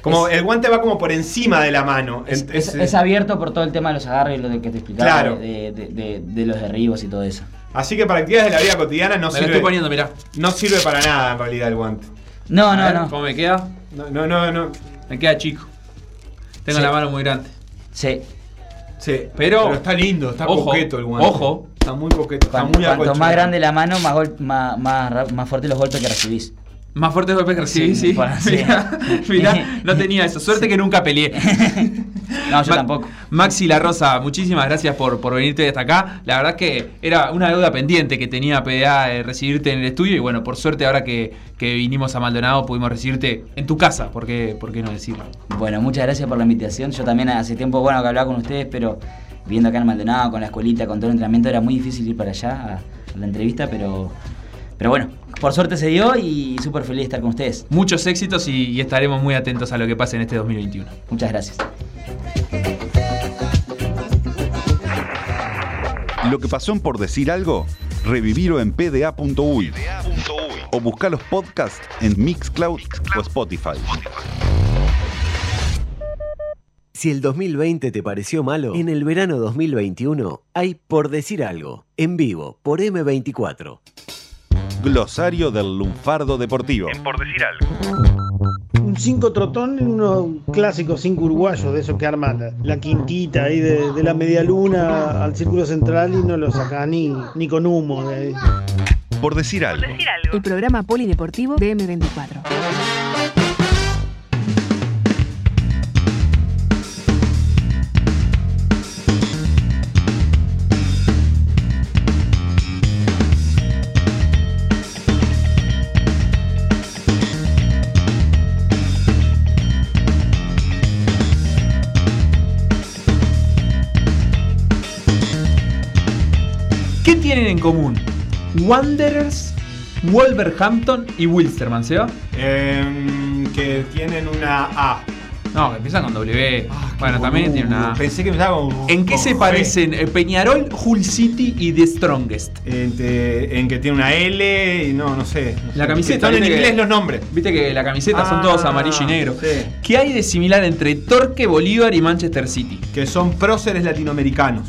como Es- el guante va como por encima de la mano. Es, es- es- es abierto por todo el tema de los agarres y lo de que te explicaba Claro. de, de- de- de los derribos y todo eso. Así que para actividades de la vida cotidiana no Me lo sirve, estoy poniendo, mirá. no sirve para nada en realidad el guante. No, no, ver, no. ¿Cómo me queda? No, no, no. no. Me queda chico. Tengo Sí. la mano muy grande. Sí. Sí, Pero- está lindo, está Ojo, coqueto el guante. ojo. Está muy coqueto, está Cuanto, muy cuanto acolchonado. más grande la mano, más, gol- más, más, ra- más fuerte los golpes que recibís. Más fuerte golpes que recibí, Sí, sí. mirá, no tenía eso. Suerte que nunca peleé. No, yo Ma- tampoco. Maxi La Rosa, muchísimas gracias por, por venirte hasta acá. La verdad que era una deuda pendiente que tenía PDA recibirte en el estudio y bueno, por suerte ahora que, que vinimos a Maldonado pudimos recibirte en tu casa, ¿por qué, por qué no decirlo? Bueno, muchas gracias por la invitación. Yo también hace tiempo bueno que hablaba con ustedes, pero viendo acá en Maldonado, con la escuelita, con todo el entrenamiento, era muy difícil ir para allá a, a la entrevista, pero, pero bueno, por suerte se dio y súper feliz de estar con ustedes. Muchos éxitos y, y estaremos muy atentos a lo que pase en este 2021. Muchas gracias. Lo que pasó en por decir algo, revivirlo en pda.uy o buscar los podcasts en Mixcloud o Spotify. Si el 2020 te pareció malo, en el verano 2021 hay Por Decir Algo, en vivo, por M24. Glosario del lunfardo deportivo. Por decir algo. Un 5 trotón unos clásicos 5 uruguayos, de esos que arman la, la quintita ahí de, de la media luna al círculo central y no lo saca ni, ni con humo de ahí. Por decir algo. El programa polideportivo de M24. Tienen en común? Wanderers, Wolverhampton y Wilstermann, ¿se va? Em, que tienen una A. No, empiezan con W. bueno, también tiene una A. Pensé que empezaba con. ¿En qué con se G. parecen eh, Peñarol, Hull City y The Strongest? En, te- en que tiene una L y no, no sé. no La sé. camiseta. Están en viste que- inglés los nombres. Viste que la camiseta son Ah, todos amarillo y negro. sí. ¿Qué hay de similar entre Torque, Bolívar y Manchester City? Que son próceres latinoamericanos.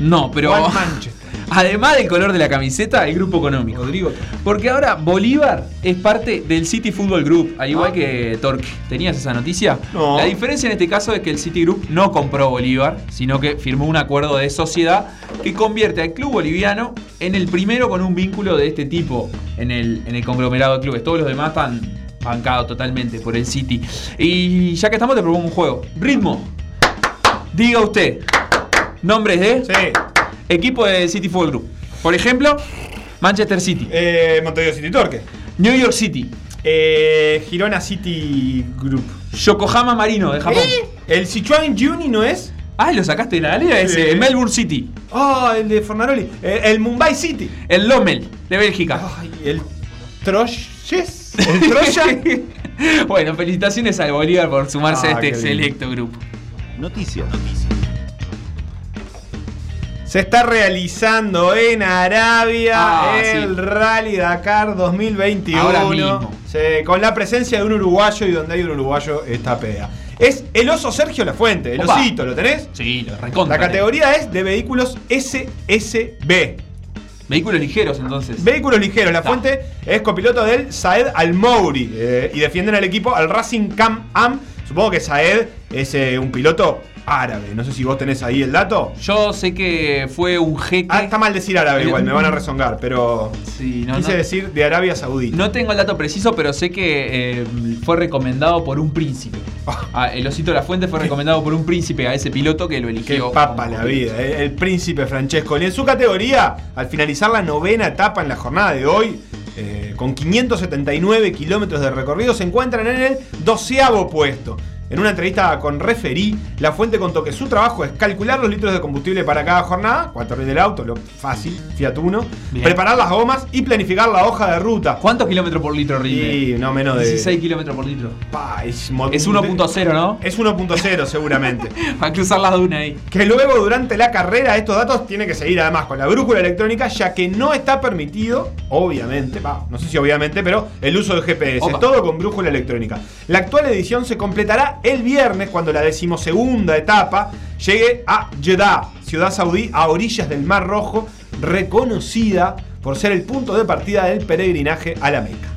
No, pero. Juan Manchester. Además del color de la camiseta, el grupo económico. Rodrigo. Porque ahora Bolívar es parte del City Football Group, al igual que Torque. ¿Tenías esa noticia? No. La diferencia en este caso es que el City Group no compró Bolívar, sino que firmó un acuerdo de sociedad que convierte al club boliviano en el primero con un vínculo de este tipo en el, en el conglomerado de clubes. Todos los demás están bancados totalmente por el City. Y ya que estamos, te propongo un juego. Ritmo. Diga usted. Nombres de Sí. Equipo del City Football Group. Por ejemplo, Manchester City, Eh, Montevideo City Torque. New York City, Eh, Girona City Group. Yokohama Marino de Japón. ¿El Sichuan Juni no es? Ah, lo sacaste de la galera ese, Sí. Melbourne City. Ah, el de Fornaroli. El, el Mumbai City. El Lommel, de Bélgica. Ay, el Troyes. El Troya. bueno, felicitaciones al Bolívar por sumarse Ah, a este selecto grupo. Noticias. Se está realizando en Arabia Ah, el sí. Rally Dakar 2021. Ahora mismo. Sí, con la presencia de un uruguayo y donde hay un uruguayo está PEA. Es el oso Sergio Lafuente, el Opa. osito, ¿lo tenés? Sí, lo recontra. La categoría es de vehículos SSB. Vehículos ligeros, entonces. Vehículos ligeros. La Está. fuente es copiloto del Saed Al-Mouri eh, y defienden al equipo al Racing Cam Am. Supongo que Saed es eh, un piloto árabe. No sé si vos tenés ahí el dato. Yo sé que fue un jeque. Ah, está mal decir árabe igual, me van a rezongar, pero Sí, no, quise no. decir de Arabia Saudita. No tengo el dato preciso, pero sé que eh, fue recomendado por un príncipe. Ah, el osito de la fuente fue recomendado por un príncipe a ese piloto que lo Qué eligió. papa como la vida, eh, el príncipe Francesco. Y en su categoría, al finalizar la novena etapa en la jornada de hoy, eh, con 579 kilómetros de recorrido, se encuentran en el doceavo puesto. En una entrevista con Referí, la fuente contó que su trabajo es calcular los litros de combustible para cada jornada, cuánto rinde el auto, lo fácil, Fiat Uno, Bien. preparar las gomas y planificar la hoja de ruta. ¿Cuántos kilómetros por litro rinde? Y no menos de. 16 kilómetros por litro. Pa, es mo- Es 1.0, ¿no? Es 1.0 seguramente. Para cruzar las dunas ahí. Que luego durante la carrera estos datos tienen que seguir además con la brújula electrónica ya que no está permitido, obviamente, va, no sé si obviamente, pero el uso del GPS, Opa. todo con brújula electrónica. La actual edición se completará el viernes cuando la decimosegunda etapa llegue a Jeddah, ciudad saudí a orillas del Mar Rojo, reconocida por ser el punto de partida del peregrinaje a la Meca.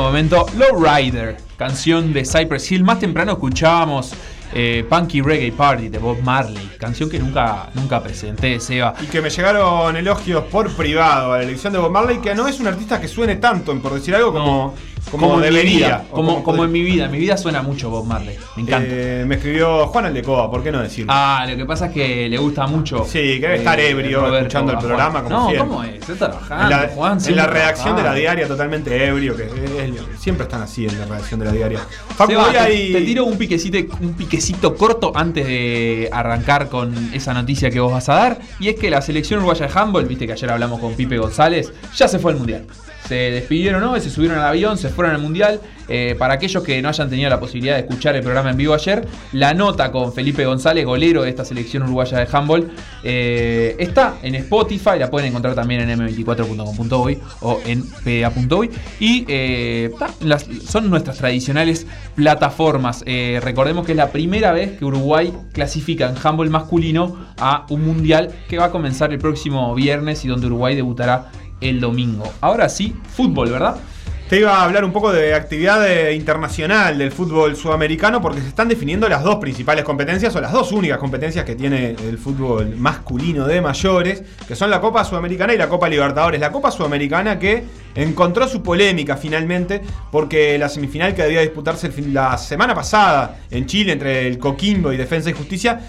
Momento Low Rider, canción de Cypress Hill. Más temprano escuchábamos eh, Punky Reggae Party de Bob Marley, canción que nunca, nunca presenté, Seba. Y que me llegaron elogios por privado a la elección de Bob Marley, que no es un artista que suene tanto, en por decir algo, como, como, debería. vida, como, como podría. en mi vida. En mi vida suena mucho Bob Marley. Me encanta. Eh, me escribió Juan Aldecoa, ¿por qué no decirlo? Ah, lo que pasa es que le gusta mucho. Sí, que debe estar ebrio Roberto escuchando el programa, como No, siempre. ¿cómo es? Está trabajando, en la, Juan. en siempre la redacción de la diaria totalmente ebrio, que es- siempre están así en la redacción de la diaria. Facu, Seba, voy te, ahí- te tiro un piquecito, un piquecito corto antes de arrancar con esa noticia que vos vas a dar. Y es que la selección uruguaya de handball, viste que ayer hablamos con Pipe González, ya se fue al mundial. Se despidieron hoy, se subieron al avión, se fueron al Mundial. Eh, para aquellos que no hayan tenido la posibilidad de escuchar el programa en vivo ayer, la nota con Felipe González, golero de esta selección uruguaya de handball, eh, está en Spotify, la pueden encontrar también en m24.com.uy o en pda.uy. Y eh, son nuestras tradicionales plataformas. Recordemos que es la primera vez que Uruguay clasifica en handball masculino a un mundial que va a comenzar el próximo viernes y donde Uruguay debutará el domingo. Ahora sí, fútbol, ¿verdad? Te iba a hablar un poco de actividad internacional del fútbol sudamericano porque se están definiendo las dos principales competencias o las dos únicas competencias que tiene el fútbol masculino de mayores, que son la Copa Sudamericana y la Copa Libertadores. La Copa Sudamericana que encontró su polémica finalmente porque la semifinal que debía disputarse la semana pasada en Chile entre el Coquimbo y Defensa y Justicia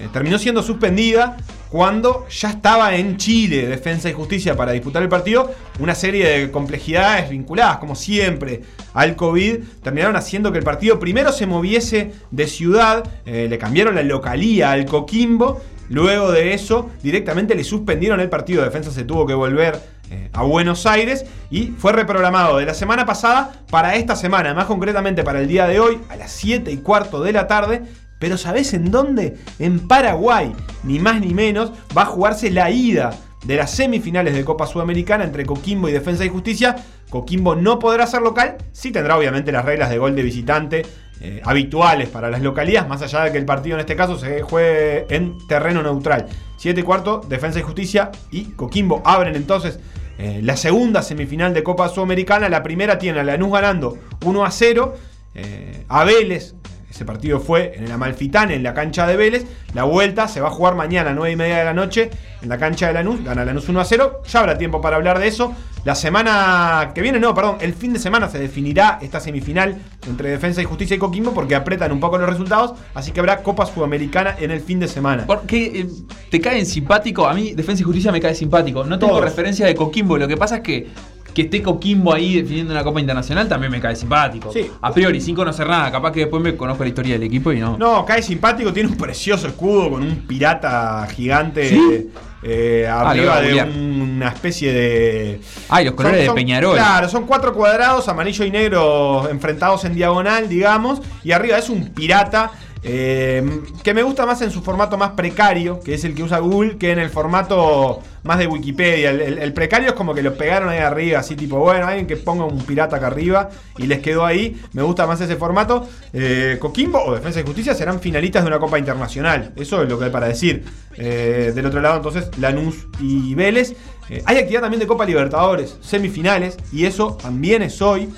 eh, terminó siendo suspendida cuando ya estaba en Chile Defensa y Justicia para disputar el partido. Una serie de complejidades vinculadas, como siempre, al COVID terminaron haciendo que el partido primero se moviese de ciudad, eh, le cambiaron la localía al Coquimbo. Luego de eso, directamente le suspendieron el partido. Defensa se tuvo que volver eh, a Buenos Aires y fue reprogramado de la semana pasada para esta semana, más concretamente para el día de hoy, a las 7 y cuarto de la tarde. Pero ¿sabés en dónde? En Paraguay, ni más ni menos, va a jugarse la ida de las semifinales de Copa Sudamericana entre Coquimbo y Defensa y Justicia. Coquimbo no podrá ser local, sí tendrá obviamente las reglas de gol de visitante eh, habituales para las localidades, más allá de que el partido en este caso se juegue en terreno neutral. 7 y cuarto, Defensa y Justicia y Coquimbo abren entonces eh, la segunda semifinal de Copa Sudamericana. La primera tiene a Lanús ganando 1 a 0, eh, a Vélez. Ese partido fue en el Amalfitán, en la cancha de Vélez. La vuelta se va a jugar mañana a 9 y media de la noche en la cancha de Lanús. Gana Lanús 1 a 0. Ya habrá tiempo para hablar de eso. La semana que viene, no, perdón, el fin de semana se definirá esta semifinal entre Defensa y Justicia y Coquimbo porque apretan un poco los resultados. Así que habrá Copa Sudamericana en el fin de semana. Porque eh, te caen simpático. A mí, Defensa y Justicia me cae simpático. No tengo Todos. referencia de Coquimbo. Lo que pasa es que que esté Coquimbo ahí definiendo una Copa Internacional también me cae simpático. Sí. A priori, sin conocer nada. Capaz que después me conozco la historia del equipo y no. No, cae simpático, tiene un precioso escudo con un pirata gigante ¿Sí? eh, Ah, arriba de una especie de. Ay, los colores de Peñarol. Claro, son cuatro cuadrados, amarillo y negro enfrentados en diagonal, digamos, y arriba es un pirata. Eh, que me gusta más en su formato más precario, que es el que usa Google, que en el formato más de Wikipedia. El, el- el precario es como que lo pegaron ahí arriba, así tipo, bueno, alguien que ponga un pirata acá arriba y les quedó ahí. Me gusta más ese formato. Eh, Coquimbo o Defensa y Justicia serán finalistas de una Copa Internacional. Eso es lo que hay para decir. Eh, del otro lado, entonces, Lanús y Vélez. Eh, hay actividad también de Copa Libertadores, semifinales, y eso también es hoy.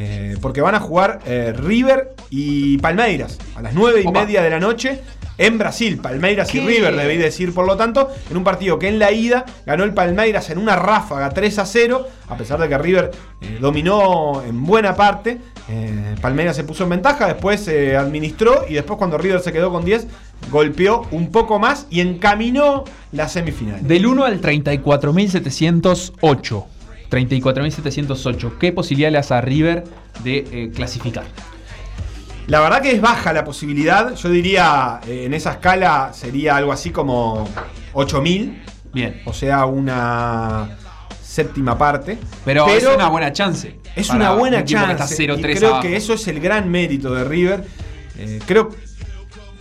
Eh, porque van a jugar eh, River y Palmeiras a las 9 y Opa. media de la noche en Brasil. Palmeiras y. River, debí decir por lo tanto, en un partido que en la ida ganó el Palmeiras en una ráfaga 3 a 0, a pesar de que River eh, dominó en buena parte. eh, Palmeiras se puso en ventaja, después se administró y después cuando River se quedó con 10, golpeó un poco más y encaminó la semifinal. Del 1 al 34.708. 34.708. ¿Qué posibilidad le das a River de eh, clasificar? La verdad que es baja la posibilidad. Yo diría, eh, en esa escala sería algo así como 8000. Bien. O sea, una séptima parte. Pero, es una buena chance. Es una buena un que chance. y 0-3 creo abajo. que eso es el gran mérito de River. Eh, creo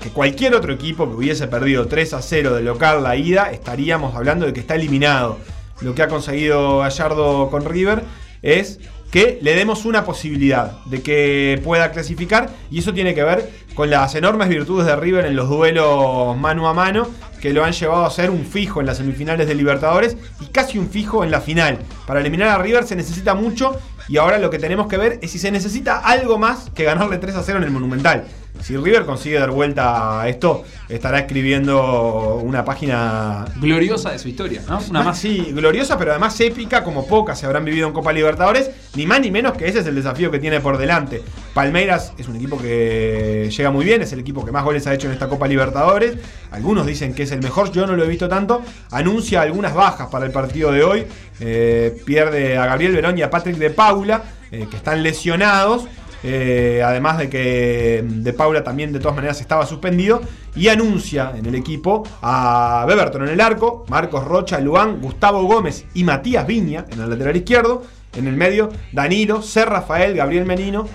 que cualquier otro equipo que hubiese perdido 3 a 0 de local la ida, estaríamos hablando de que está eliminado. Lo que ha conseguido Gallardo con River es que le demos una posibilidad de que pueda clasificar y eso tiene que ver con las enormes virtudes de River en los duelos mano a mano que lo han llevado a ser un fijo en las semifinales de Libertadores y casi un fijo en la final. Para eliminar a River se necesita mucho y ahora lo que tenemos que ver es si se necesita algo más que ganarle 3 a 0 en el Monumental. Si River consigue dar vuelta a esto, estará escribiendo una página Gloriosa de su historia, ¿no? Una más. Sí, gloriosa, pero además épica, como pocas se habrán vivido en Copa Libertadores. Ni más ni menos que ese es el desafío que tiene por delante. Palmeiras es un equipo que llega muy bien, es el equipo que más goles ha hecho en esta Copa Libertadores. Algunos dicen que es el mejor, yo no lo he visto tanto. Anuncia algunas bajas para el partido de hoy. Eh, pierde a Gabriel Verón y a Patrick de Paula, eh, que están lesionados. Eh, además de que De Paula también de todas maneras estaba suspendido. Y anuncia en el equipo a Beberton en el arco, Marcos Rocha, Luan, Gustavo Gómez y Matías Viña en el lateral izquierdo. En el medio, Danilo, Ser Rafael, Gabriel Menino.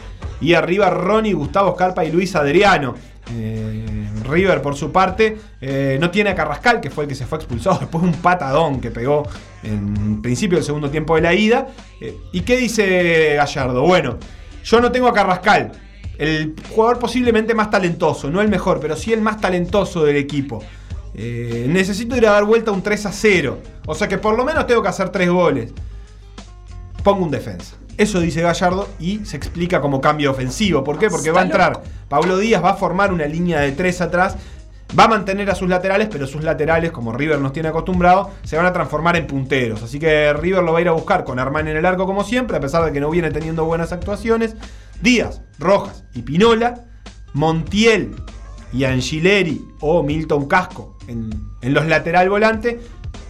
Y arriba, Ronnie, Gustavo Scarpa y Luis Adriano. Eh, River, por su parte, eh, no tiene a Carrascal, que fue el que se fue expulsado después de un patadón que pegó en principio del segundo tiempo de la ida. ¿Y qué dice Gallardo? Bueno, yo no tengo a Carrascal, el jugador posiblemente más talentoso, no el mejor, pero sí el más talentoso del equipo. Eh, necesito ir a dar vuelta un 3 a 0. O sea que por lo menos tengo que hacer 3 goles. Pongo un defensa. Eso dice Gallardo y se explica como cambio ofensivo. ¿Por qué? Porque va a entrar Pablo Díaz, va a formar una línea de 3 atrás. Va a mantener a sus laterales, pero sus laterales, como River nos tiene acostumbrado, se van a transformar en punteros. Así que River lo va a ir a buscar con Armani en el arco como siempre, a pesar de que no viene teniendo buenas actuaciones. Díaz, Rojas y Pinola. Montiel y Angileri o Milton Casco en, en los lateral volante.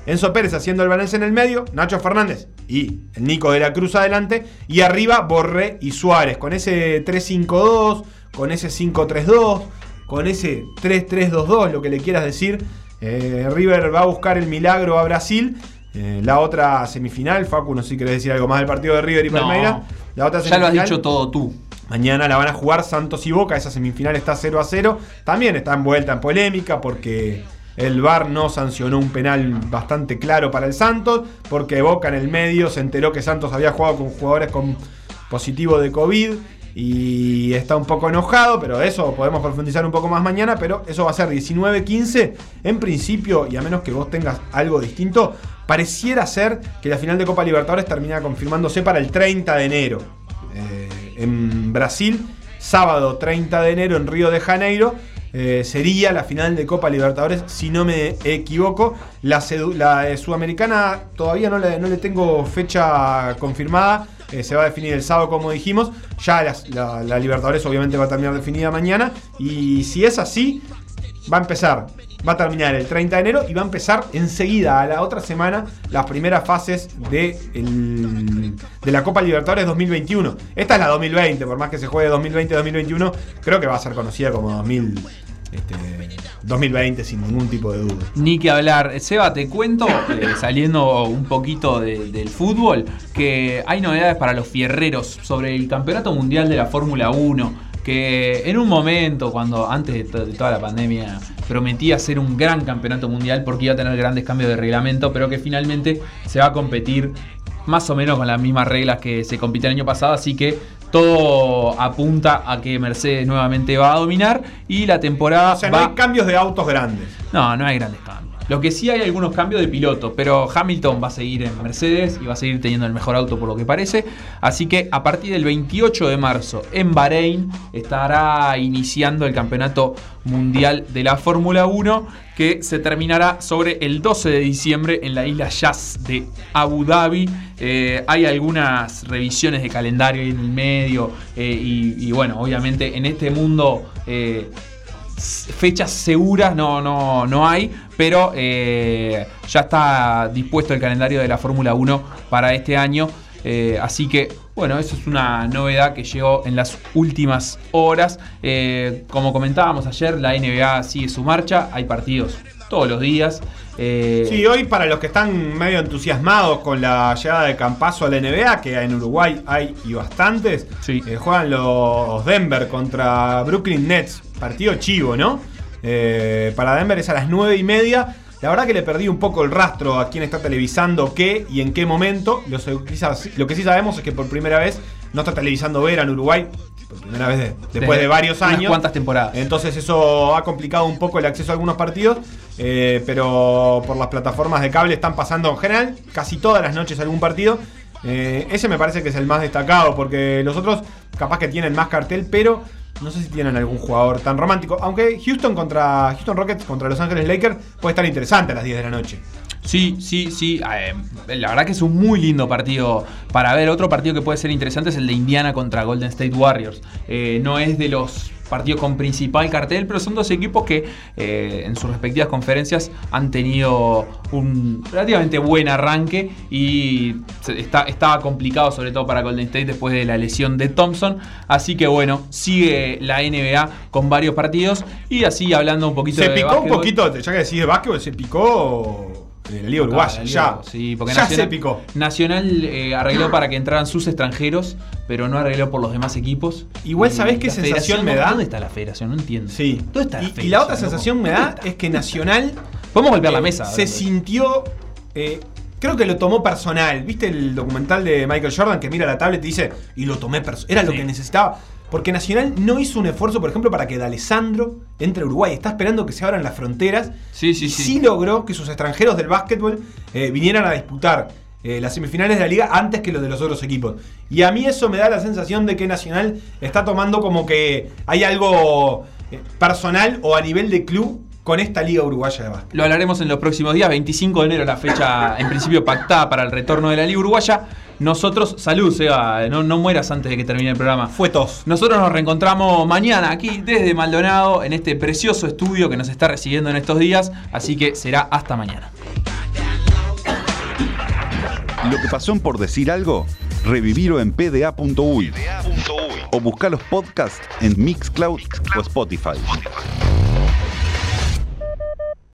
Enzo Pérez haciendo el balance en el medio. Nacho Fernández y el Nico de la Cruz adelante. Y arriba Borré y Suárez. Con ese 3-5-2, con ese 5-3-2, con ese 3-3-2-2, lo que le quieras decir. Eh, River va a buscar el milagro a Brasil. Eh, la otra semifinal, Facu, no sé si querés decir algo más del partido de River y No. Palmeiras. La otra Ya lo has semifinal- dicho todo tú. Mañana la van a jugar Santos y Boca. Esa semifinal está 0 a 0. También está envuelta en polémica porque el VAR no sancionó un penal bastante claro para el Santos. Porque Boca en el medio se enteró que Santos había jugado con jugadores con positivo de COVID. Y está un poco enojado, pero eso podemos profundizar un poco más mañana. Pero eso va a ser 19-15. En principio, y a menos que vos tengas algo distinto, pareciera ser que la final de Copa Libertadores termina confirmándose para el 30 de enero eh, en Brasil, sábado 30 de enero en Río de Janeiro. eh, sería la final de Copa Libertadores, si no me equivoco. La, eh, sudamericana todavía no le, no le tengo fecha confirmada. Eh, se va a definir el sábado, como dijimos. Ya las- la, la Libertadores, obviamente, va a terminar definida mañana. Y si es así, va a empezar. Va a terminar el 30 de enero y va a empezar enseguida, a la otra semana, las primeras fases de, el- de la Copa Libertadores 2021. Esta es la 2020, por más que se juegue 2020-2021, creo que va a ser conocida como 2000, este, 2020 sin ningún tipo de duda. Ni que hablar. Seba, te cuento, eh, saliendo un poquito de- del fútbol, que hay novedades para los fierreros sobre el Campeonato Mundial de la Fórmula 1. Que en un momento, cuando antes de, to- de toda la pandemia, prometía ser un gran campeonato mundial porque iba a tener grandes cambios de reglamento, pero que finalmente se va a competir más o menos con las mismas reglas que se compitió el año pasado, así que todo apunta a que Mercedes nuevamente va a dominar y la temporada O sea, no va hay cambios de autos grandes. no, no hay grandes cambios. Lo que sí hay algunos cambios de piloto, pero Hamilton va a seguir en Mercedes y va a seguir teniendo el mejor auto por lo que parece. Así que a partir del 28 de marzo en Bahrein estará iniciando el campeonato mundial de la Fórmula 1 que se terminará sobre el 12 de diciembre en la isla Yas de Abu Dhabi. Eh, hay algunas revisiones de calendario en el medio eh, y, y bueno, obviamente en este mundo... eh, fechas seguras no, no, no hay, pero eh, ya está dispuesto el calendario de la Fórmula 1 para este año. eh, así que, bueno, eso es una novedad que llegó en las últimas horas. Eh, como comentábamos ayer, la NBA sigue su marcha, hay partidos todos los días. Eh, Sí, hoy para los que están medio entusiasmados con la llegada de Campazo a la NBA, que en Uruguay hay y bastantes, eh, juegan los Denver contra Brooklyn Nets. Partido chivo, ¿no? Eh, para Denver es a las 9 y media. La verdad que le perdí un poco el rastro a quién está televisando qué y en qué momento. Lo, quizás- lo que sí sabemos es que por primera vez no está televisando Vera en Uruguay. Por primera vez de- después de, varios años. cuantas temporadas. Entonces eso ha complicado un poco el acceso a algunos partidos, eh, pero por las plataformas de cable están pasando en general casi todas las noches algún partido. Eh, ese me parece que es el más destacado, porque los otros capaz que tienen más cartel, pero no sé si tienen algún jugador tan romántico. Aunque Houston contra Houston Rockets contra Los Ángeles Lakers puede estar interesante a las 10 de la noche. Sí, sí, sí. eh, la verdad que es un muy lindo partido para ver. Otro partido que puede ser interesante es el de Indiana contra Golden State Warriors. Eh, no es de los partidos con principal cartel, pero son dos equipos que eh, en sus respectivas conferencias han tenido un relativamente buen arranque y se- está, estaba complicado sobre todo para Golden State después de la lesión de Thompson. Así que bueno, sigue la NBA con varios partidos y así hablando un poquito Se de picó un poquito, ya que decís de básquetbol, se picó de la Liga Uruguaya. Ya, sí, porque ya Nacional, se picó. Nacional eh, arregló para que entraran sus extranjeros, pero no arregló por los demás equipos. Igual, Y ¿sabés qué sensación me da? ¿Dónde está la federación? No entiendo. Sí. ¿Dónde está la Y, y federación, la otra sensación me da es que Nacional. Podemos golpear la eh, mesa. Se sintió. eh, creo que lo tomó personal. ¿Viste el documental de Michael Jordan que mira la tablet y dice. Y lo tomé personal. Era lo que necesitaba. Porque Nacional no hizo un esfuerzo, por ejemplo, para que D'Alessandro entre a Uruguay. Está esperando que se abran las fronteras. Sí, sí, y sí. sí logró que sus extranjeros del básquetbol eh, vinieran a disputar eh, las semifinales de la liga antes que los de los otros equipos. Y a mí eso me da la sensación de que Nacional está tomando como que hay algo eh, personal o a nivel de club con esta liga uruguaya de básquet. Lo hablaremos en los próximos días. 25 de enero, la fecha en principio pactada para el retorno de la Liga Uruguaya. Nosotros, salud, Seba, no, no mueras antes de que termine el programa. Fue tos. Nosotros nos reencontramos mañana aquí desde Maldonado en este precioso estudio que nos está recibiendo en estos días. Así que será hasta mañana. Lo que pasó en por decir algo, revivirlo en pda.uy o buscar los podcasts en Mixcloud o Spotify.